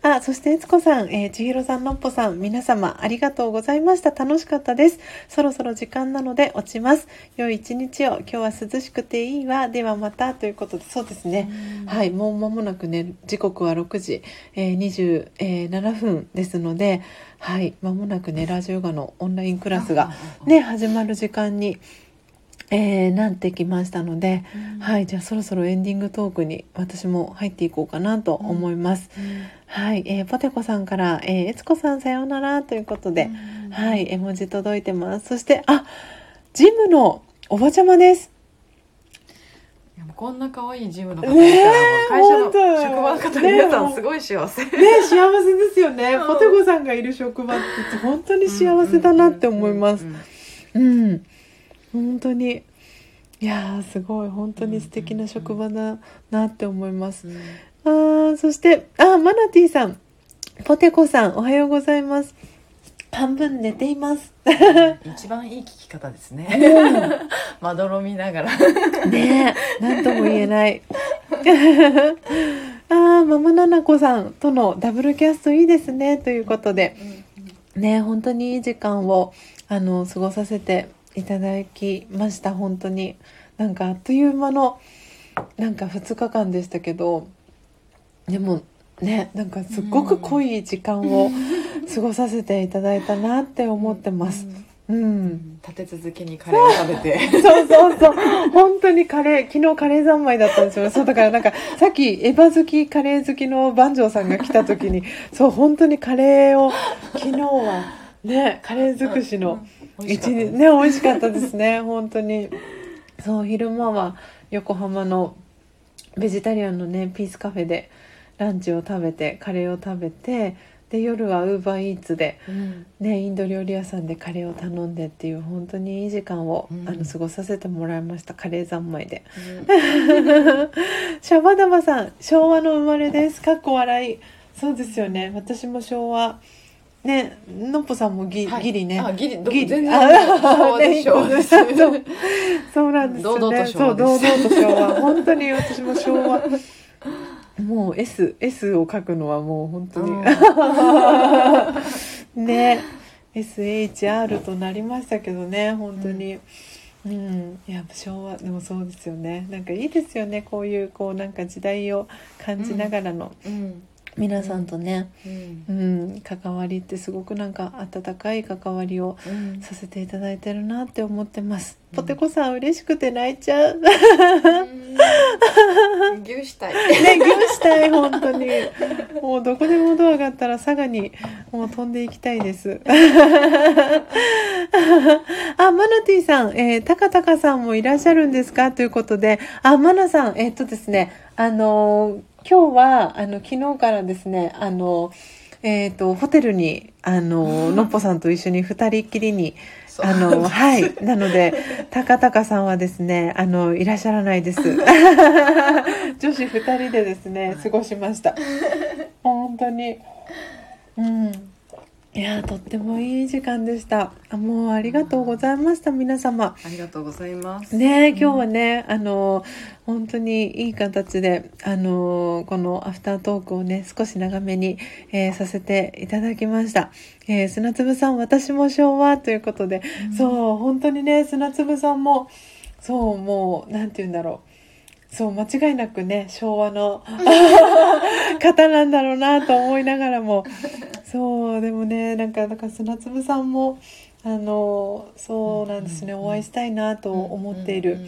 あ、そして、えつこさん、えー、ちひろさん、のっぽさん、皆様、ありがとうございました。楽しかったです。そろそろ時間なので落ちます。良い一日を、今日は涼しくていいわ。ではまた、ということで、そうですね。はい、もう間もなくね、時刻は6時、えー、27分ですので、はい、間もなくね、ラジオガのオンラインクラスが、ね、始まる時間に、えー、なってきましたので、はい、じゃあそろそろエンディングトークに私も入っていこうかなと思います。はい、えー、ポテコさんから、えー、えつこさんさようならということで、はい、絵文字届いてます。そして、あ、ジムのおばちゃまです。こんな可愛いジムの方いた会社の職場の方皆さんすごい幸せ。ね、幸せですよね。ポテコさんがいる職場って本当に幸せだなって思います。うん、本当に。いやーすごい本当に素敵な職場だなって思います。あーそしてあマナティーさんポテコさんおはようございます。半分寝ています。一番いい聞き方ですね。まどろみながら。ねえ何とも言えない。あーママナナコさんとのダブルキャストいいですねということでね本当にいい時間をあの過ごさせていただきました本当に。なんかあっという間のなんか2日間でしたけどでもねなんかすっごく濃い時間を過ごさせていただいたなって思ってます。うん、立て続けにカレーを食べて。そうそうそう。本当にカレー昨日カレー三昧だったんですよ。そうだからなんかさっきエヴァ好きカレー好きの番長さんが来た時にそう本当にカレーを昨日はねカレー尽くしの一日ね美味しかったですね 本当に。そう昼間は横浜のベジタリアンのねピースカフェでランチを食べてカレーを食べてで夜はウーバーイーツでうん。ね、インド料理屋さんでカレーを頼んでっていう本当にいい時間を、うん。あの過ごさせてもらいましたカレー三昧で。シャバダバさん昭和の生まれです。かっこ笑い。そうですよね。私も昭和ねのっぽさんもぎ、はい。ギリね。あギリ。どギリ。全然ねそうなんですよね。そう堂々と昭和。本当に私も昭和。もう S, S を書くのはもう本当に、ね。SHR となりましたけどね。本当に、うん、いや昭和。でもそうですよね。なんかいいですよね。こういうこうなんか時代を感じながらの。うん皆さんとね、うん。うん関わりってすごくなんか温かい関わりをうん。させていただいてるなって思ってます、うん。ポテコさん嬉しくて泣いちゃう。牛したい。ギューしたい本当に。もうどこでもドアがあったら佐賀にもう飛んでいきたいです。あマナティさん、えー、タカタカさんもいらっしゃるんですか？ということで。あマナさんえーっとですねあのー今日はあの昨日からですねあのえーっとホテルにあの のっぽさんと一緒に二人っきりにあの、はい。なので、たかたかさんはですね、あの、いらっしゃらないです。女子二人でですね、過ごしました。本当に。うん。いや、とってもいい時間でした。あもうありがとうございました、皆様。ありがとうございますね今日はね、あの本当にいい形であのこのアフタートークをね少し長めに、えーさせていただきました、えー砂粒さん私も昭和ということで、そう本当にね砂粒さんもそうもうなんて言うんだろうそう間違いなくね昭和の方なんだろうなと思いながらも。そうでもねなんかなんか砂粒さんもあのそうなんですね、うんお会いしたいなと思っている、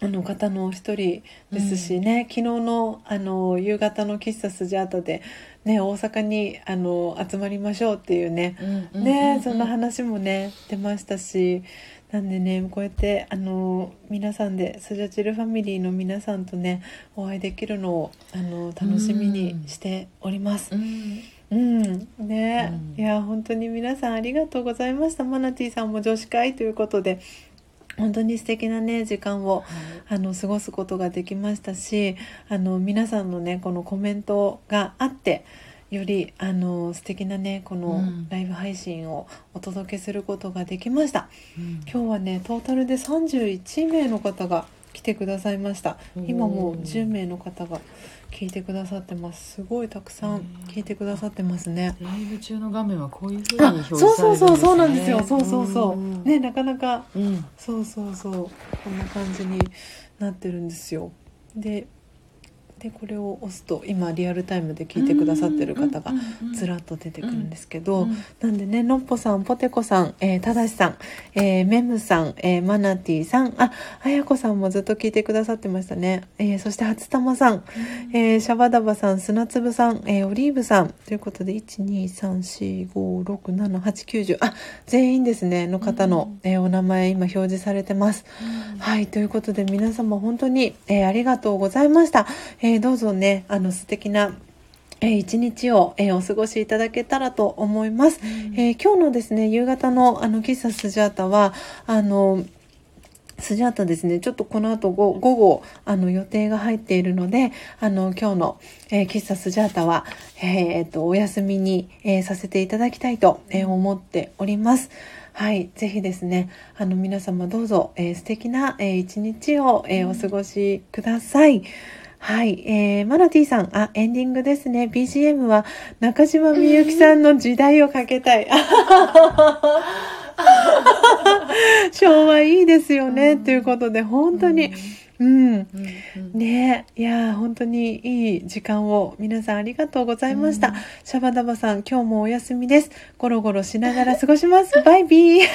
あの方の一人ですしね、昨日のあの夕方の喫茶スジャータで、ね、大阪にあの集まりましょうっていうね、ね、うんそんな話もね出ましたしなんでねこうやってあの皆さんでスジャチルファミリーの皆さんとねお会いできるのをあの楽しみにしております。うん。うん、ね、うん。いや本当に皆さんありがとうございました。マナティさんも女子会ということで本当に素敵なね時間をあの過ごすことができましたしあの皆さんのねこのコメントがあってよりあの素敵なねこのうん。ライブ配信をお届けすることができました、うん。今日はねトータルで31名の方が来てくださいました。今もうおー10名の方が聞いてくださってます。すごいたくさん聞いてくださってますね。ライブ中の画面はこういう風にあ表そう示されるんですね。そうそうそうなんですよ。そうそうそう。うん。ねなかなかうん。そうそうそう。こんな感じになってるんですよ。ででこれを押すと今リアルタイムで聞いてくださってる方がずらっと出てくるんですけど、うんなんでねのっぽさんポテコさん、えー、ただしさん、えーメムさん、えーマナティさんああやこさんもずっと聞いてくださってましたね、えーそして初玉さん、えーシャバダバさん砂粒さん、えーオリーブさん。ということで12345678910あ全員ですねの方の、えーお名前今表示されてます。はい、ということで皆様本当に、えーありがとうございました。えーどうぞね、あの素敵な、えー一日を、えーお過ごしいただけたらと思います。えー今日のですね、夕方のあの喫茶スジャータは、あの、スジャータですね、ちょっとこの後午午後、あの予定が入っているので、あの今日の、えー喫茶スジャータは、えーっと、お休みに、えーさせていただきたいと、えー思っております。はい、ぜひですね、あの皆様どうぞ、えー素敵な、えー一日を、えーお過ごしください。はい、えー、マナティさん、あ、エンディングですね。BGM は中島みゆきさんの時代をかけたい。昭和いいですよね、ということで、本当に、うん、うん。ね。いやー本当にいい時間を皆さんありがとうございました、うん。シャバダバさん今日もお休みです。ゴロゴロしながら過ごします。バイビー。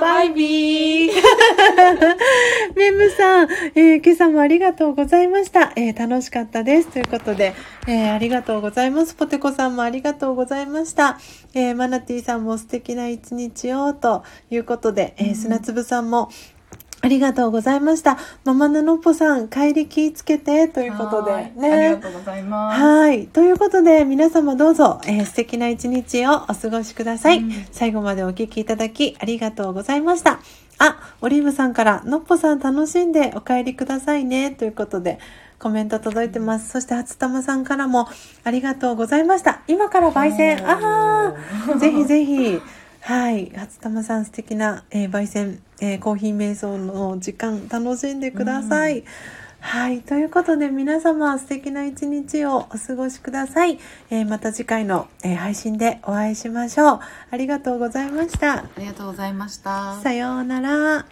バイビー。メムさん、えー今朝もありがとうございました、えー楽しかったです。ということで、えーありがとうございます。ポテコさんもありがとうございました、えーマナティさんも素敵な一日をということで、えー砂粒さんもありがとうございました。ママナノッポさん、帰り気ぃつけて、ということではいね。ありがとうございますはい。ということで、皆様どうぞ、えー素敵な一日をお過ごしください。うん最後までお聞きいただき、ありがとうございました。あ、オリーブさんから、のっぽさん楽しんでお帰りくださいね、ということで、コメント届いてます。そして初玉さんからもありがとうございました。今から焙煎。ああ、ぜひぜひ。はい。初玉さん素敵な、えー焙煎、えーコーヒー瞑想の時間楽しんでください。はい。ということで皆様素敵な一日をお過ごしください。えーまた次回の、えー配信でお会いしましょう。ありがとうございました。ありがとうございましたさようなら。